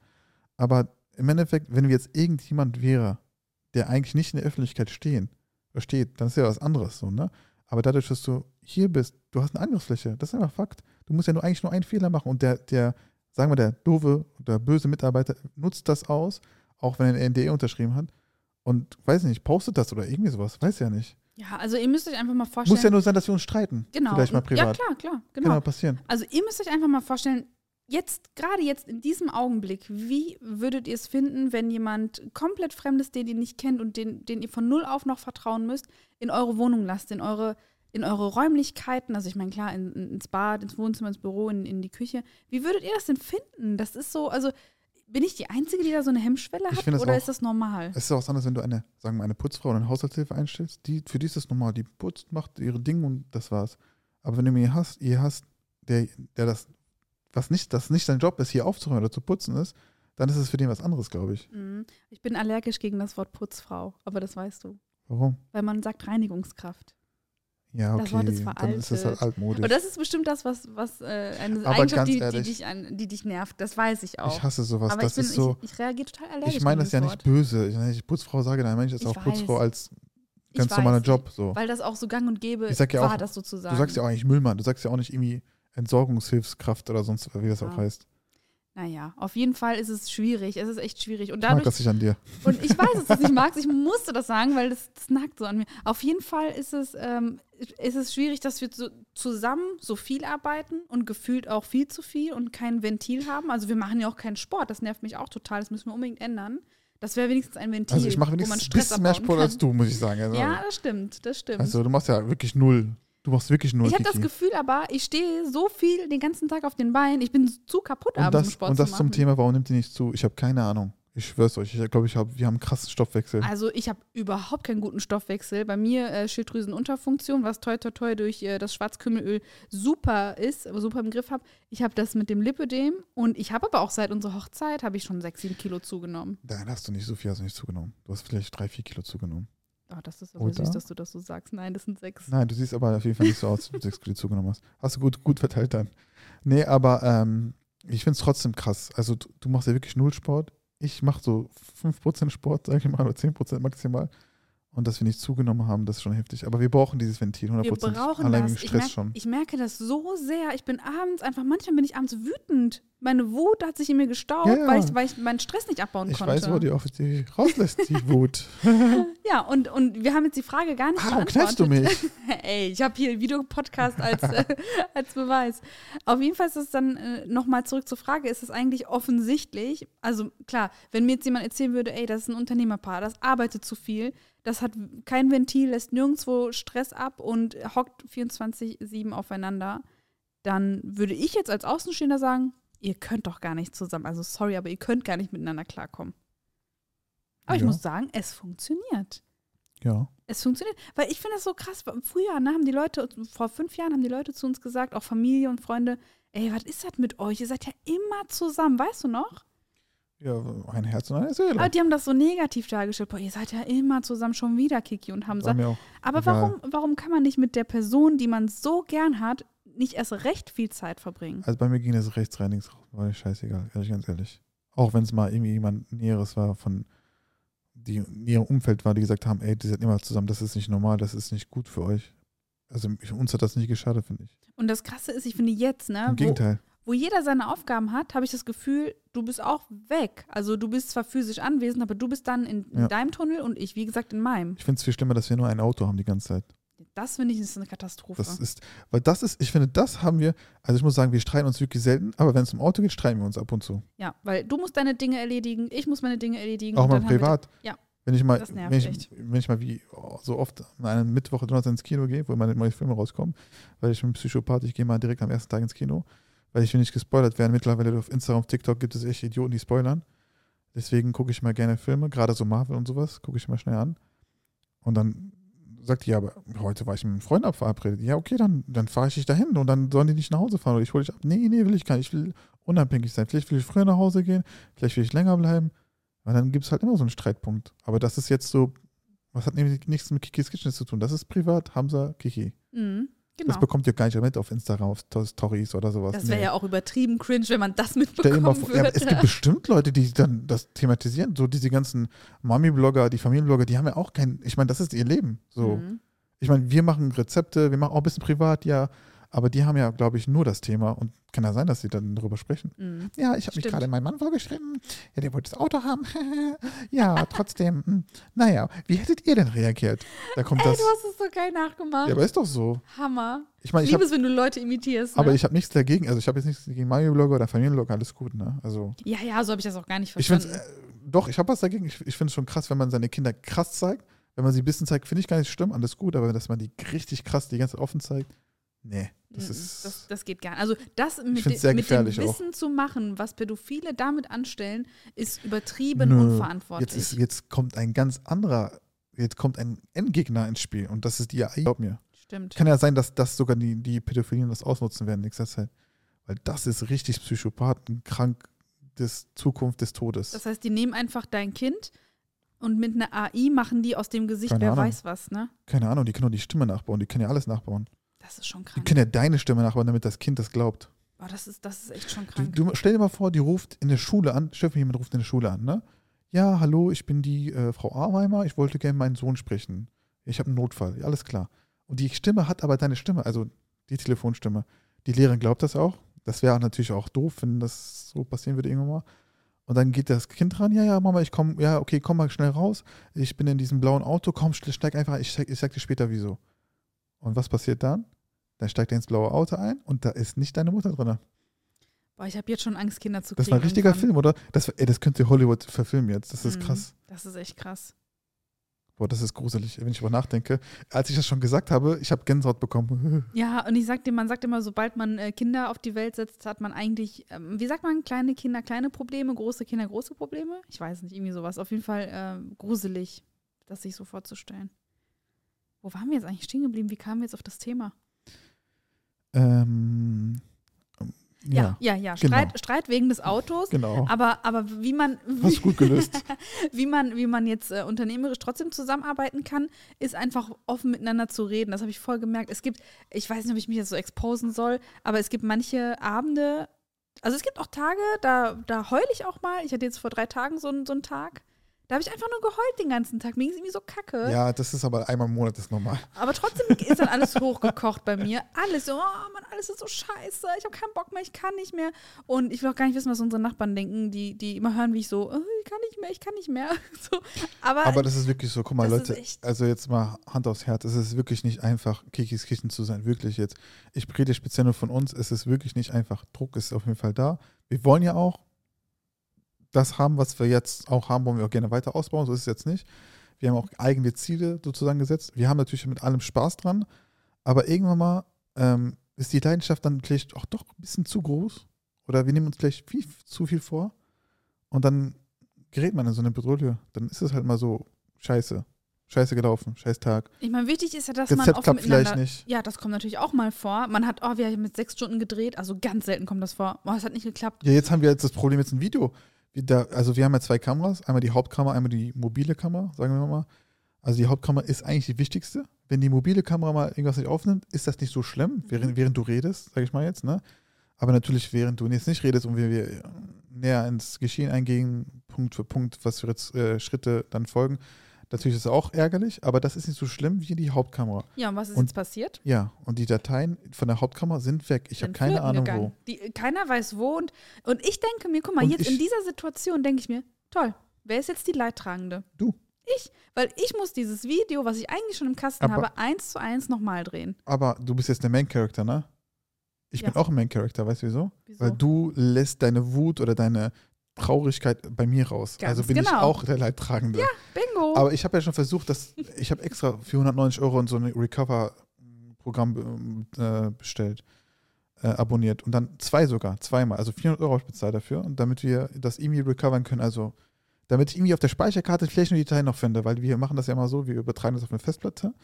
Aber im Endeffekt, wenn wir jetzt irgendjemand wäre, der eigentlich nicht in der Öffentlichkeit stehen, steht, dann ist ja was anderes so, ne? Aber dadurch, dass du hier bist, du hast eine Angriffsfläche. Das ist einfach Fakt. Du musst ja nur eigentlich nur einen Fehler machen und der, der, sagen wir, der doofe oder böse Mitarbeiter nutzt das aus, auch wenn er eine NDE unterschrieben hat und weiß nicht, postet das oder irgendwie sowas, weiß ja nicht. Ja, also ihr müsst euch einfach mal vorstellen. Muss ja nur sein, dass wir uns streiten. genau. Vielleicht mal Ja, privat. klar, klar, Genau. genau. passieren. Also ihr müsst euch einfach mal vorstellen, jetzt, gerade jetzt in diesem Augenblick, wie würdet ihr es finden, wenn jemand komplett Fremdes, den ihr nicht kennt und den, den ihr von null auf noch vertrauen müsst, in eure Wohnung lasst, in eure in eure Räumlichkeiten, also ich meine, klar, in, in, ins Bad, ins Wohnzimmer, ins Büro, in, in die Küche. Wie würdet ihr das denn finden? Das ist so, also bin ich die Einzige, die da so eine Hemmschwelle hat oder auch- ist das normal? Es ist auch was anderes, wenn du eine, sagen wir mal, eine Putzfrau oder eine Haushaltshilfe einstellst. Die, für die ist das normal. Die putzt, macht ihre Dinge und das war's. Aber wenn du mir hast, ihr hast, der, der das, was nicht, das nicht sein Job ist, hier aufzuräumen oder zu putzen ist, dann ist es für den was anderes, glaube ich. Mhm. Ich bin allergisch gegen das Wort Putzfrau, aber das weißt du. Warum? Weil man sagt Reinigungskraft. Ja, Das Wort okay. ist dann ist das halt veraltet. altmodisch. Und das ist bestimmt das, was, was äh, eine Aber Eigenschaft, die, die, ehrlich, dich an, die dich nervt. Das weiß ich auch. ich hasse sowas. aber das ich, bin, ist so. ich, ich reagiere total allergisch Ich meine das ja gegen nicht Wort. böse. Wenn ich Putzfrau sage, dann meine ich das Ich auch Putzfrau weiß. als Ich ganz normaler Job. So. Weil das auch so gang und gäbe Ich sag ja war, auch, das sozusagen. Du sagst ja auch nicht Müllmann, du sagst ja auch nicht irgendwie Entsorgungshilfskraft oder sonst, wie das auch Ja. heißt. Naja, auf jeden Fall ist es schwierig. Es ist echt schwierig. Und Ich mag dadurch, das nicht an dir. und ich weiß, dass du es nicht magst, ich (laughs) musste das sagen, weil das, das nagt so an mir. Auf jeden Fall ist es, ähm, ist es schwierig, dass wir so zusammen so viel arbeiten und gefühlt auch viel zu viel und kein Ventil haben. Also wir machen ja auch keinen Sport, das nervt mich auch total, das müssen wir unbedingt ändern. Das wäre wenigstens ein Ventil, Also ich mache wo man wenigstens ein bisschen mehr Sport kann. als du, muss ich sagen. Also, Ja, das stimmt, das stimmt. also du machst ja wirklich null. Du machst wirklich null. ich habe das. Gefühl aber, ich stehe so viel den ganzen Tag auf den Beinen, ich bin zu kaputt und abends, das, Sport und das zu zum. Thema, warum nimmt die nicht zu? Ich habe keine Ahnung. Ich schwör's euch. Ich glaube, ich hab, wir haben einen krassen Stoffwechsel. Also ich habe überhaupt keinen guten Stoffwechsel. Bei mir äh, Schilddrüsenunterfunktion, was toi toi toi durch äh, das Schwarzkümmelöl super ist, aber super im Griff habe. Ich habe das mit dem Lipödem und ich habe aber auch seit unserer Hochzeit habe ich schon sechs, sieben Kilo zugenommen. Nein, hast du nicht so viel, hast du nicht zugenommen. Du hast vielleicht drei, vier Kilo zugenommen. Oh, das ist aber Oder? süß, dass du das so sagst. Nein, das sind sechs. Nein, du siehst aber auf jeden Fall nicht so aus, ob du sechs Kilo zugenommen hast. Hast du gut, gut verteilt dann. Nee, aber ähm, ich finde es trotzdem krass. Also du, du machst ja wirklich null Sport. Ich mache so 5% Sport, sage ich mal, oder 10% maximal. Und dass wir nicht zugenommen haben, das ist schon heftig. Aber wir brauchen dieses Ventil, 100%. Wir brauchen Allein das. wegen Ich, Stress merk, schon. ich merke das so sehr. Ich bin abends einfach, manchmal bin ich abends wütend. Meine Wut hat sich in mir gestaubt, Ja, ja. weil, ich, weil ich meinen Stress nicht abbauen Ich konnte. weiß, wo die offiziell rauslässt, die Wut. (laughs) Ja, und, und wir haben jetzt die Frage gar nicht Warum beantwortet. knallst du mich? (laughs) Ey, ich habe hier einen Videopodcast als, äh, (laughs) als Beweis. Auf jeden Fall ist es dann äh, nochmal zurück zur Frage, ist es eigentlich offensichtlich, also klar, wenn mir jetzt jemand erzählen würde, ey, das ist ein Unternehmerpaar, das arbeitet zu viel, das hat kein Ventil, lässt nirgendwo Stress ab und hockt 24-7 aufeinander, dann würde ich jetzt als Außenstehender sagen, ihr könnt doch gar nicht zusammen, also sorry, aber ihr könnt gar nicht miteinander klarkommen. Aber ich Ja. muss sagen, es funktioniert. Ja. Es funktioniert. Weil ich finde das so krass. Früher ne, haben die Leute, vor fünf Jahren haben die Leute zu uns gesagt, auch Familie und Freunde, ey, was ist das mit euch? Ihr seid ja immer zusammen, weißt du noch? Ja, ein Herz und eine Seele. Aber die haben das so negativ dargestellt. Boah, ihr seid ja immer zusammen schon wieder, Kiki und Hamza. Aber egal. warum, warum kann man nicht mit der Person, die man so gern hat, nicht erst recht viel Zeit verbringen? Also bei mir ging das rechts rein, links raus. War scheißegal, ehrlich, ganz ehrlich. Auch wenn es mal irgendwie jemand Näheres war, von die in ihrem Umfeld war, die gesagt haben, ey, die sind immer zusammen, das ist nicht normal, das ist nicht gut für euch. Also uns hat das nicht geschadet, finde ich. Und das Krasse ist, ich finde jetzt, ne, Im wo, Gegenteil. wo jeder seine Aufgaben hat, habe ich das Gefühl, du bist auch weg. Also du bist zwar physisch anwesend, aber du bist dann in, in Ja. deinem Tunnel und ich, wie gesagt, in meinem. Ich finde es viel schlimmer, dass wir nur ein Auto haben die ganze Zeit. Das finde ich ist eine Katastrophe. Das ist, weil das ist, ich finde, das haben wir, also ich muss sagen, wir streiten uns wirklich selten, aber wenn es um Auto geht, streiten wir uns ab und zu. ja, weil du musst deine Dinge erledigen, ich muss meine Dinge erledigen. Auch mal wir privat. ja. Wenn ich mal, Das nervt wenn ich, echt. wenn ich mal wie oh, so oft an einem Mittwoch oder Donnerstag ins Kino gehe, wo meine neuen Filme rauskommen, weil ich bin Psychopath, ich gehe mal direkt am ersten Tag ins Kino, weil ich will nicht gespoilert werden. Mittlerweile auf Instagram, auf TikTok gibt es echt Idioten, die spoilern. Deswegen gucke ich mal gerne Filme, gerade so Marvel und sowas, gucke ich mal schnell an. Und dann sagt ja, aber heute war ich mit einem Freund ab verabredet. Ja, okay, dann, dann fahre ich dich dahin und dann sollen die nicht nach Hause fahren oder ich hole dich ab. Nee, nee, will ich gar nicht. Ich will unabhängig sein. Vielleicht will ich früher nach Hause gehen, vielleicht will ich länger bleiben. Und dann gibt es halt immer so einen Streitpunkt. Aber das ist jetzt so, was hat nämlich nichts mit Kikis Kitchen zu tun. Das ist privat, Hamza, Kiki. Mhm, Das genau. bekommt ihr gar nicht mit auf Instagram, auf To- Stories oder sowas. Das wäre Nee. ja auch übertrieben cringe, wenn man das mitbekommen vor, ja, würde. es gibt bestimmt Leute, die dann das thematisieren. So diese ganzen Mami-Blogger, die Familienblogger, die haben ja auch kein, ich meine, das ist ihr Leben. So. Mhm. Ich meine, wir machen Rezepte, wir machen auch ein bisschen privat, ja. Aber die haben ja, glaube ich, nur das Thema und kann ja sein, dass sie dann darüber sprechen. Mhm. Ja, ich habe mich gerade meinem Mann vorgeschrieben. Ja, der wollte das Auto haben. (laughs) ja, trotzdem. hm. Naja, wie hättet ihr denn reagiert? Da kommt Ey, das. du hast es so geil nachgemacht. Ja, aber ist doch so. Hammer. Ich meine, Ich ich liebe es, wenn du Leute imitierst. Ne? aber ich habe nichts dagegen. Also ich habe jetzt nichts gegen Mario-Blogger oder Familienblogger, alles gut, ne? Also ja, ja, so habe ich das auch gar nicht ich verstanden. äh, doch, ich habe was dagegen. Ich, ich finde es schon krass, wenn man seine Kinder krass zeigt, Wenn man sie ein bisschen zeigt, finde ich gar nicht schlimm, alles gut, aber dass man die richtig krass die ganze Zeit offen zeigt, nee, das ist. Das, das geht gar nicht. Also das mit, de, sehr mit dem auch. Wissen zu machen, was Pädophile damit anstellen, ist übertrieben Nö. unverantwortlich. Jetzt, ist, jetzt kommt ein ganz anderer, jetzt kommt ein Endgegner ins Spiel und das ist die AI. Glaub mir. Stimmt. Kann ja sein, dass das sogar die, die Pädophilen das ausnutzen werden in nächster Zeit. Weil das ist richtig Psychopathen, krank des Zukunft des Todes. Das heißt, die nehmen einfach dein Kind und mit einer AI machen die aus dem Gesicht, Keine wer Ahnung. weiß was, ne? Keine Ahnung, die können auch die Stimme nachbauen, die können ja alles nachbauen. Das ist schon Die krank. können ja deine Stimme nachbauen, damit das Kind das glaubt. Boah, das ist, das ist echt schon Du, krank. du stell dir mal vor, die ruft in der Schule an, Steffen, jemand ruft in der Schule an, ne? Ja, hallo, ich bin die äh, Frau Arweimer, ich wollte gerne meinen Sohn sprechen. Ich habe einen Notfall, ja, alles klar. Und die Stimme hat aber deine Stimme, also die Telefonstimme. Die Lehrerin glaubt das auch. Das wäre natürlich auch doof, wenn das so passieren würde irgendwann mal. Und dann geht das Kind ran, ja, ja, Mama, ich komme, ja, okay, komm mal schnell raus. Ich bin in diesem blauen Auto, komm, steig einfach, ich, ich sag dir später wieso. Und was passiert dann? Dann steigt er ins blaue Auto ein und da ist nicht deine Mutter drin. Boah, ich habe jetzt schon Angst, Kinder zu Das kriegen. war ein richtiger irgendwann. Film, oder? Das, ey, das könnte Hollywood verfilmen jetzt. Das ist Mhm. krass. Das ist echt krass. Boah, das ist gruselig, wenn ich darüber nachdenke. Als ich das schon gesagt habe, ich habe Gänsehaut bekommen. (laughs) Ja, und ich sag dir, man sagt immer, sobald man äh, Kinder auf die Welt setzt, hat man eigentlich, ähm, wie sagt man, kleine Kinder kleine Probleme, große Kinder große Probleme? Ich weiß nicht, irgendwie sowas. Auf jeden Fall äh, gruselig, das sich so vorzustellen. Wo waren wir jetzt eigentlich stehen geblieben? Wie kamen wir jetzt auf das Thema? Ähm, ja, ja, ja. genau. Streit, Streit wegen des Autos. genau. Aber, aber wie man, Hast gut gelöst. (laughs) wie man, wie man jetzt äh, unternehmerisch trotzdem zusammenarbeiten kann, ist einfach offen miteinander zu reden. Das habe ich voll gemerkt. Es gibt, ich weiß nicht, ob ich mich jetzt so exposen soll, aber es gibt manche Abende, also es gibt auch Tage, da, da heule ich auch mal. Ich hatte jetzt vor drei Tagen so, einen- so einen Tag. Da habe ich einfach nur geheult den ganzen Tag. Mir ging es irgendwie so kacke. Ja, das ist aber einmal im Monat ist normal. Aber trotzdem ist dann alles hochgekocht bei mir. Alles so, oh Mann, alles ist so scheiße. Ich habe keinen Bock mehr, ich kann nicht mehr. Und ich will auch gar nicht wissen, was unsere Nachbarn denken, die, die immer hören, wie ich so, oh, ich kann nicht mehr, ich kann nicht mehr. (laughs) So. Aber, Aber das ist wirklich so, guck mal, Das Leute, also jetzt mal Hand aufs Herz, es ist wirklich nicht einfach, Kikis Kitchen zu sein, wirklich jetzt. Ich rede speziell nur von uns, es ist wirklich nicht einfach. Druck ist auf jeden Fall da. Wir wollen ja auch das haben, was wir jetzt auch haben, wollen wir auch gerne weiter ausbauen, so ist es jetzt nicht. Wir haben auch eigene Ziele sozusagen gesetzt. Wir haben natürlich mit allem Spaß dran, aber irgendwann mal ähm, ist die Leidenschaft dann vielleicht auch doch ein bisschen zu groß oder wir nehmen uns gleich viel zu viel vor und dann gerät man in so eine Bedrohung. Dann ist es halt mal so scheiße. Scheiße gelaufen, scheiß Tag. ich meine, wichtig ist ja, dass man Rezept klappt vielleicht miteinander. nicht. Ja, das kommt natürlich auch mal vor. Man hat, oh, wir haben mit sechs Stunden gedreht, also ganz selten kommt das vor. Oh, es hat nicht geklappt. Ja, jetzt haben wir jetzt das Problem jetzt ein Video. Da, also wir haben ja zwei Kameras, einmal die Hauptkamera, einmal die mobile Kamera, sagen wir mal. Also die Hauptkamera ist eigentlich die wichtigste. Wenn die mobile Kamera mal irgendwas nicht aufnimmt, ist das nicht so schlimm, während, während du redest, sage ich mal jetzt, ne? Aber natürlich, während du jetzt nicht redest und wir, wir näher ins Geschehen eingehen, Punkt für Punkt, was für jetzt, äh, Schritte dann folgen, natürlich ist es auch ärgerlich, aber das ist nicht so schlimm wie die Hauptkamera. Ja, und was ist Und- jetzt passiert? Ja, und die Dateien von der Hauptkamera sind weg. Ich habe keine Ahnung gegangen. wo. Die, keiner weiß wo. Und, und ich denke mir, guck mal, Und jetzt ich- in dieser Situation denke ich mir, toll, wer ist jetzt die Leidtragende? Du. Ich. Weil ich muss dieses Video, was ich eigentlich schon im Kasten Aber- habe, eins zu eins nochmal drehen. Aber du bist jetzt der Main Character, ne? Ich Ja. bin auch ein Main Character, weißt du wieso? Wieso? Weil du lässt deine Wut oder deine Traurigkeit bei mir raus. Ganz also bin ich genau. auch der Leidtragende. Bingo. Aber ich habe ja schon versucht, dass ich habe extra für 190 Euro in so ein Recover-Programm äh, bestellt, äh, abonniert und dann zwei sogar, zweimal, also 400 Euro habe ich bezahlt dafür und damit wir das irgendwie recovern können, also damit ich irgendwie auf der Speicherkarte vielleicht nur die Dateien noch finde, weil wir machen das ja immer so, wir übertragen das auf eine Festplatte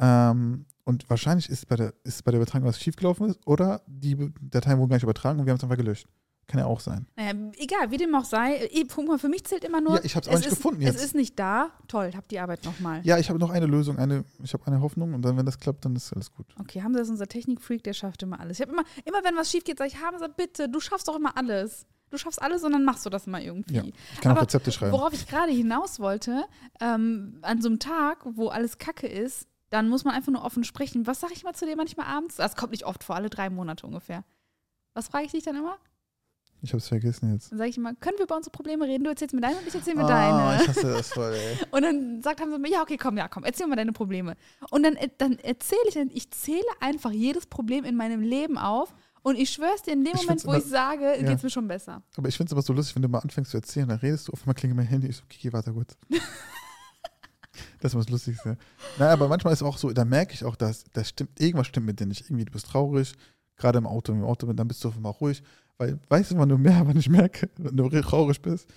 ähm, und wahrscheinlich ist bei der, ist bei der Übertragung was schiefgelaufen ist oder die Dateien wurden gar nicht übertragen und wir haben es einfach gelöscht. Kann ja auch sein. naja, egal, wie dem auch sei. mal, für mich zählt immer nur. Ja, ich hab's auch es nicht ist, gefunden Es jetzt. ist nicht da. Toll, hab die Arbeit nochmal. Ja, ich habe noch eine Lösung, eine, ich habe eine Hoffnung und dann, wenn das klappt, dann ist alles gut. Okay, Hamza ist unser Technikfreak, der schafft immer alles. Ich habe immer, immer wenn was schief geht, sage ich, Hamza, bitte, du schaffst doch immer alles. Du schaffst alles und dann machst du das mal irgendwie. Ja, Ich kann Aber auch Rezepte schreiben. Worauf ich gerade hinaus wollte, ähm, an so einem Tag, wo alles Kacke ist, dann muss man einfach nur offen sprechen. Was sage ich mal zu dir manchmal abends? Das kommt nicht oft vor, alle drei Monate ungefähr. Was frage ich dich dann immer? Ich habe es vergessen jetzt. Dann sage ich immer, können wir über unsere Probleme reden? Du erzählst mir deine und ich erzähle mir Ah, deine. ich hasse das voll, ey. (laughs) Und dann sagt Hamza mir, ja, okay, komm, ja, komm, erzähl mal deine Probleme. Und dann, äh, dann erzähle ich, ich zähle einfach jedes Problem in meinem Leben auf und ich schwör's dir, in dem Ich Moment, find's wo immer- ich sage, ja. geht's mir schon besser. Aber ich finde es aber so lustig, wenn du mal anfängst zu erzählen, dann redest du, auf einmal klingelt mein Handy, ich so, Kiki, warte gut. (laughs) Das muss lustig sein. Naja, aber manchmal ist es auch so, da merke ich auch, dass das stimmt, irgendwas stimmt mit dir nicht. Irgendwie, du bist traurig, gerade im Auto, im Auto, dann bist du auf einmal ruhig. Weil, weißt du, wann du mehr, (laughs) wann ich merke, wenn du traurig bist?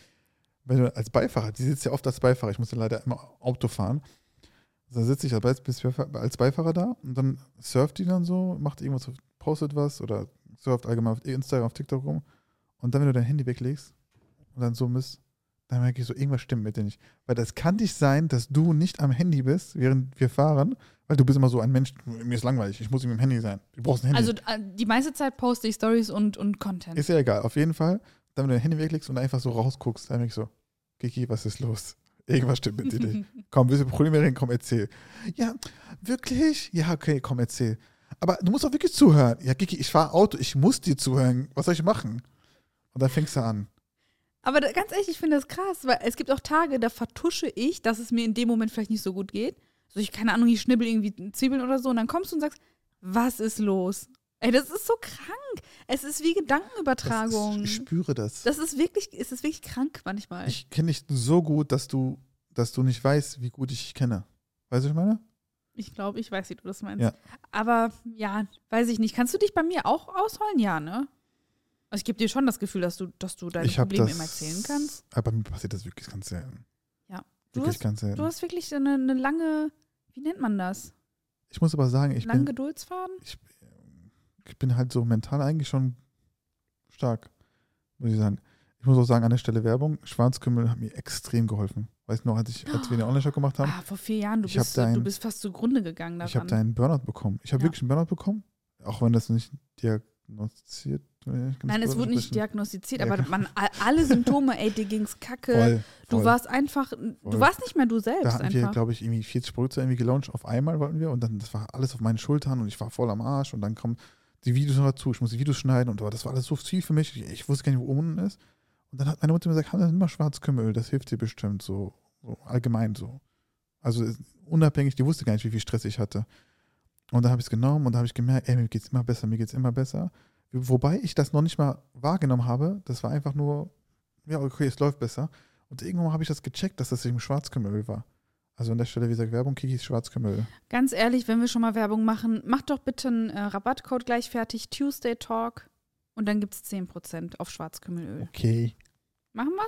Wenn du als Beifahrer, die sitzt ja oft als Beifahrer, ich muss ja leider immer Auto fahren. Da sitze ich als Beifahrer da und dann surft die dann so, macht irgendwas, postet was oder surft allgemein auf Instagram, auf TikTok rum. Und dann, wenn du dein Handy weglegst und dann so misst, dann merke ich so, irgendwas stimmt mit dir nicht. Weil das kann nicht sein, dass du nicht am Handy bist, während wir fahren, weil du bist immer so ein Mensch, mir ist langweilig, ich muss mit dem Handy sein. Du brauchst ein Handy. Also äh, die meiste Zeit poste ich Stories und, und Content. Ist ja egal, auf jeden Fall. Dann, wenn du dein Handy weglegst und einfach so rausguckst, dann merke ich so, Kiki, was ist los? Irgendwas stimmt mit dir nicht. (laughs) komm, willst du Probleme reden? Komm, erzähl. Ja, wirklich? Ja, okay, komm, erzähl. Aber du musst auch wirklich zuhören. Ja, Kiki, ich fahre Auto, ich muss dir zuhören. Was soll ich machen? Und dann fängst du an. Aber da, ganz ehrlich, ich finde das krass, weil es gibt auch Tage, da vertusche ich, dass es mir in dem Moment vielleicht nicht so gut geht. So, ich, keine Ahnung, ich schnibbel irgendwie Zwiebeln oder so und dann kommst du und sagst, was ist los? Ey, das ist so krank. Es ist wie Gedankenübertragung. Ist, ich spüre das. Das ist wirklich, es ist wirklich krank manchmal. Ich kenne dich so gut, dass du, dass du nicht weißt, wie gut ich dich kenne. Weißt du, was ich meine? Ich glaube, ich weiß, wie du das meinst. Ja. Aber ja, weiß ich nicht. Kannst du dich bei mir auch ausholen? Ja, ne? Also ich gebe dir schon das Gefühl, dass du, dass du deine Probleme immer erzählen kannst. Aber mir passiert das wirklich ganz selten. Ja. Du wirklich hast, ganz selten. Du hast wirklich eine, eine, lange, wie nennt man das? Ich muss aber sagen, ich Lange bin. Geduldsfaden? Ich, ich bin halt so mental eigentlich schon stark, muss ich sagen. Ich muss auch sagen, an der Stelle Werbung, Schwarzkümmel hat mir extrem geholfen. Weißt du noch, als, ich, als wir den Online-Shop gemacht haben? Ah, vor vier Jahren, du, bist, dein, du bist fast zugrunde gegangen daran. Ich habe da einen Burnout bekommen. Ich habe ja. wirklich einen Burnout bekommen, auch wenn das nicht diagnostiziert Nein, es wurde nicht diagnostiziert, aber man, alle Symptome, ey, dir ging's kacke. Voll, voll. Du warst einfach, voll. du warst nicht mehr du selbst. Da hatten einfach. wir, glaube ich, irgendwie 40 Produkte irgendwie gelauncht. Auf einmal wollten wir und dann, das war alles auf meinen Schultern und ich war voll am Arsch und dann kommen die Videos noch dazu. Ich muss die Videos schneiden und das war alles so viel für mich. Ich, ich wusste gar nicht, wo unten ist. Und dann hat meine Mutter mir gesagt, nimm mal Schwarzkümmelöl, das hilft dir bestimmt so, so allgemein so. Also unabhängig, die wusste gar nicht, wie viel Stress ich hatte. Und dann habe ich es genommen und da habe ich gemerkt, ey, mir geht es immer besser, mir geht es immer besser. Wobei ich das noch nicht mal wahrgenommen habe. Das war einfach nur, ja, okay, es läuft besser. Und irgendwann habe ich das gecheckt, dass das eben Schwarzkümmelöl war. Also an der Stelle, wie gesagt, Werbung, Kikis Schwarzkümmelöl. Ganz ehrlich, wenn wir schon mal Werbung machen, macht doch bitte einen äh, Rabattcode gleich fertig, Tuesday Talk. Und dann gibt es 10% auf Schwarzkümmelöl. Okay. Machen wir?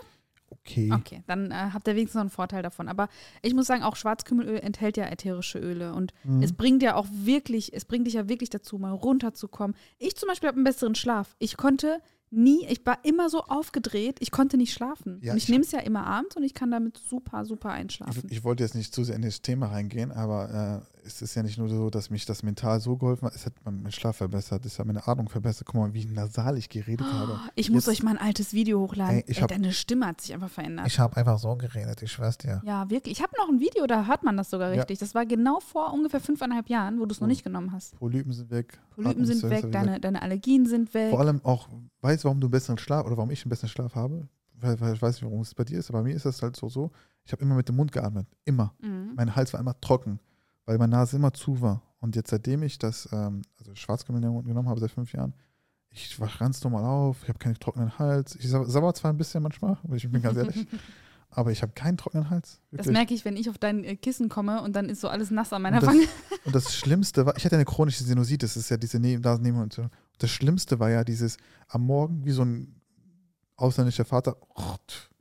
Okay. Okay, dann äh, habt ihr wenigstens noch einen Vorteil davon. Aber ich muss sagen, auch Schwarzkümmelöl enthält ja ätherische Öle und mhm. es bringt ja auch wirklich, es bringt dich ja wirklich dazu, mal runterzukommen. Ich zum Beispiel habe einen besseren Schlaf. Ich konnte nie, ich war immer so aufgedreht, ich konnte nicht schlafen. Ja, und ich, ich nehme es ja immer abends und ich kann damit super, super einschlafen. Ich, ich, wollte jetzt nicht zu sehr in das Thema reingehen, aber äh, es ist ja nicht nur so, dass mich das mental so geholfen hat, es hat meinen Schlaf verbessert, es hat meine Atmung verbessert. Guck mal, wie nasal ich geredet oh, habe. Ich muss euch mal ein altes Video hochladen. Ey, ey, hab, deine Stimme hat sich einfach verändert. Ich habe einfach so geredet, ich schwör's dir. Ja, wirklich. Ich habe noch ein Video, da hört man das sogar richtig. Ja. Das war genau vor ungefähr fünfeinhalb Jahren, wo du es noch nicht genommen hast. Polypen sind weg. Polypen sind weg, deine, deine Allergien sind weg. Vor allem auch, weißt du, warum du einen besseren Schlaf oder warum ich einen besseren Schlaf habe? Weil, weil ich weiß nicht, warum es bei dir ist, aber bei mir ist das halt so, so. Ich habe immer mit dem Mund geatmet. Immer. Mhm. Mein Hals war immer trocken, weil meine Nase immer zu war. Und jetzt, seitdem ich das, ähm, also Schwarzkümmel genommen habe, seit fünf Jahren, ich wache ganz normal auf, ich habe keinen trockenen Hals. Ich sauer zwar ein bisschen manchmal, ich bin ganz ehrlich, (laughs) aber ich habe keinen trockenen Hals. Wirklich. Das merke ich, wenn ich auf dein äh, Kissen komme und dann ist so alles nass an meiner Wange. (laughs) Und das Schlimmste war, ich hatte eine chronische Sinusitis, das ist ja diese Nasennebenhöhlen. Und das Schlimmste war ja dieses am Morgen wie so ein ausländischer Vater,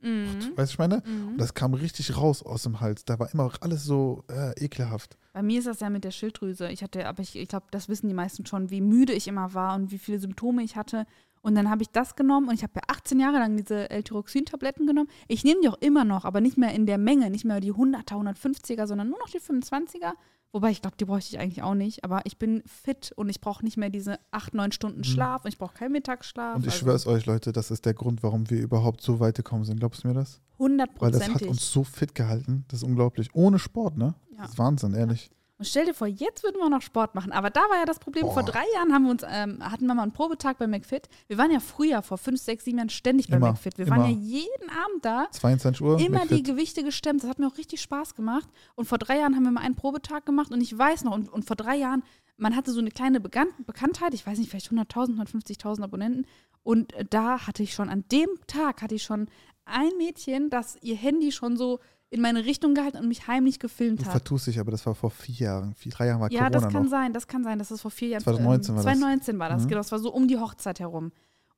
mhm. weißt du, ich meine? Mhm. Und das kam richtig raus aus dem Hals. Da war immer alles so äh, ekelhaft. Bei mir ist das ja mit der Schilddrüse. Ich hatte, aber ich, ich glaube, das wissen die meisten schon, wie müde ich immer war und wie viele Symptome ich hatte. Und dann habe ich das genommen und ich habe ja 18 Jahre lang diese L-Tyroxin-Tabletten genommen. Ich nehme die auch immer noch, aber nicht mehr in der Menge, nicht mehr die 100er, 150er, sondern nur noch die 25er. Wobei ich glaube, die bräuchte ich eigentlich auch nicht. Aber ich bin fit und ich brauche nicht mehr diese acht, neun Stunden mhm. Schlaf und ich brauche keinen Mittagsschlaf. Und ich also. schwöre es euch, Leute, das ist der Grund, warum wir überhaupt so weit gekommen sind. Glaubst du mir das? 100 Weil das hat uns so fit gehalten. Das ist unglaublich. Ohne Sport, ne? Ja. Das ist Wahnsinn, ehrlich. Und stell dir vor, jetzt würden wir noch Sport machen. Aber da war ja das Problem, Boah. vor drei Jahren haben wir uns, ähm, hatten wir mal einen Probetag bei McFit. Wir waren ja früher, vor fünf, sechs, sieben Jahren ständig bei immer, McFit. Wir immer. waren ja jeden Abend da. 22 Uhr. Immer McFit. die Gewichte gestemmt. Das hat mir auch richtig Spaß gemacht. Und vor drei Jahren haben wir mal einen Probetag gemacht und ich weiß noch, und, und vor drei Jahren, man hatte so eine kleine Bekan Bekanntheit, ich weiß nicht, vielleicht 100.000, 150.000 Abonnenten. Und da hatte ich schon, an dem Tag hatte ich schon ein Mädchen, das ihr Handy schon so in meine Richtung gehalten und mich heimlich gefilmt Du hat. vertust dich, aber das war vor vier Jahren. Vier, drei Jahren war Ja, Corona das kann noch. sein, das kann sein, dass das vor vier Jahren 2019 war das. 2019 war das, Mhm. genau. Das war so um die Hochzeit herum.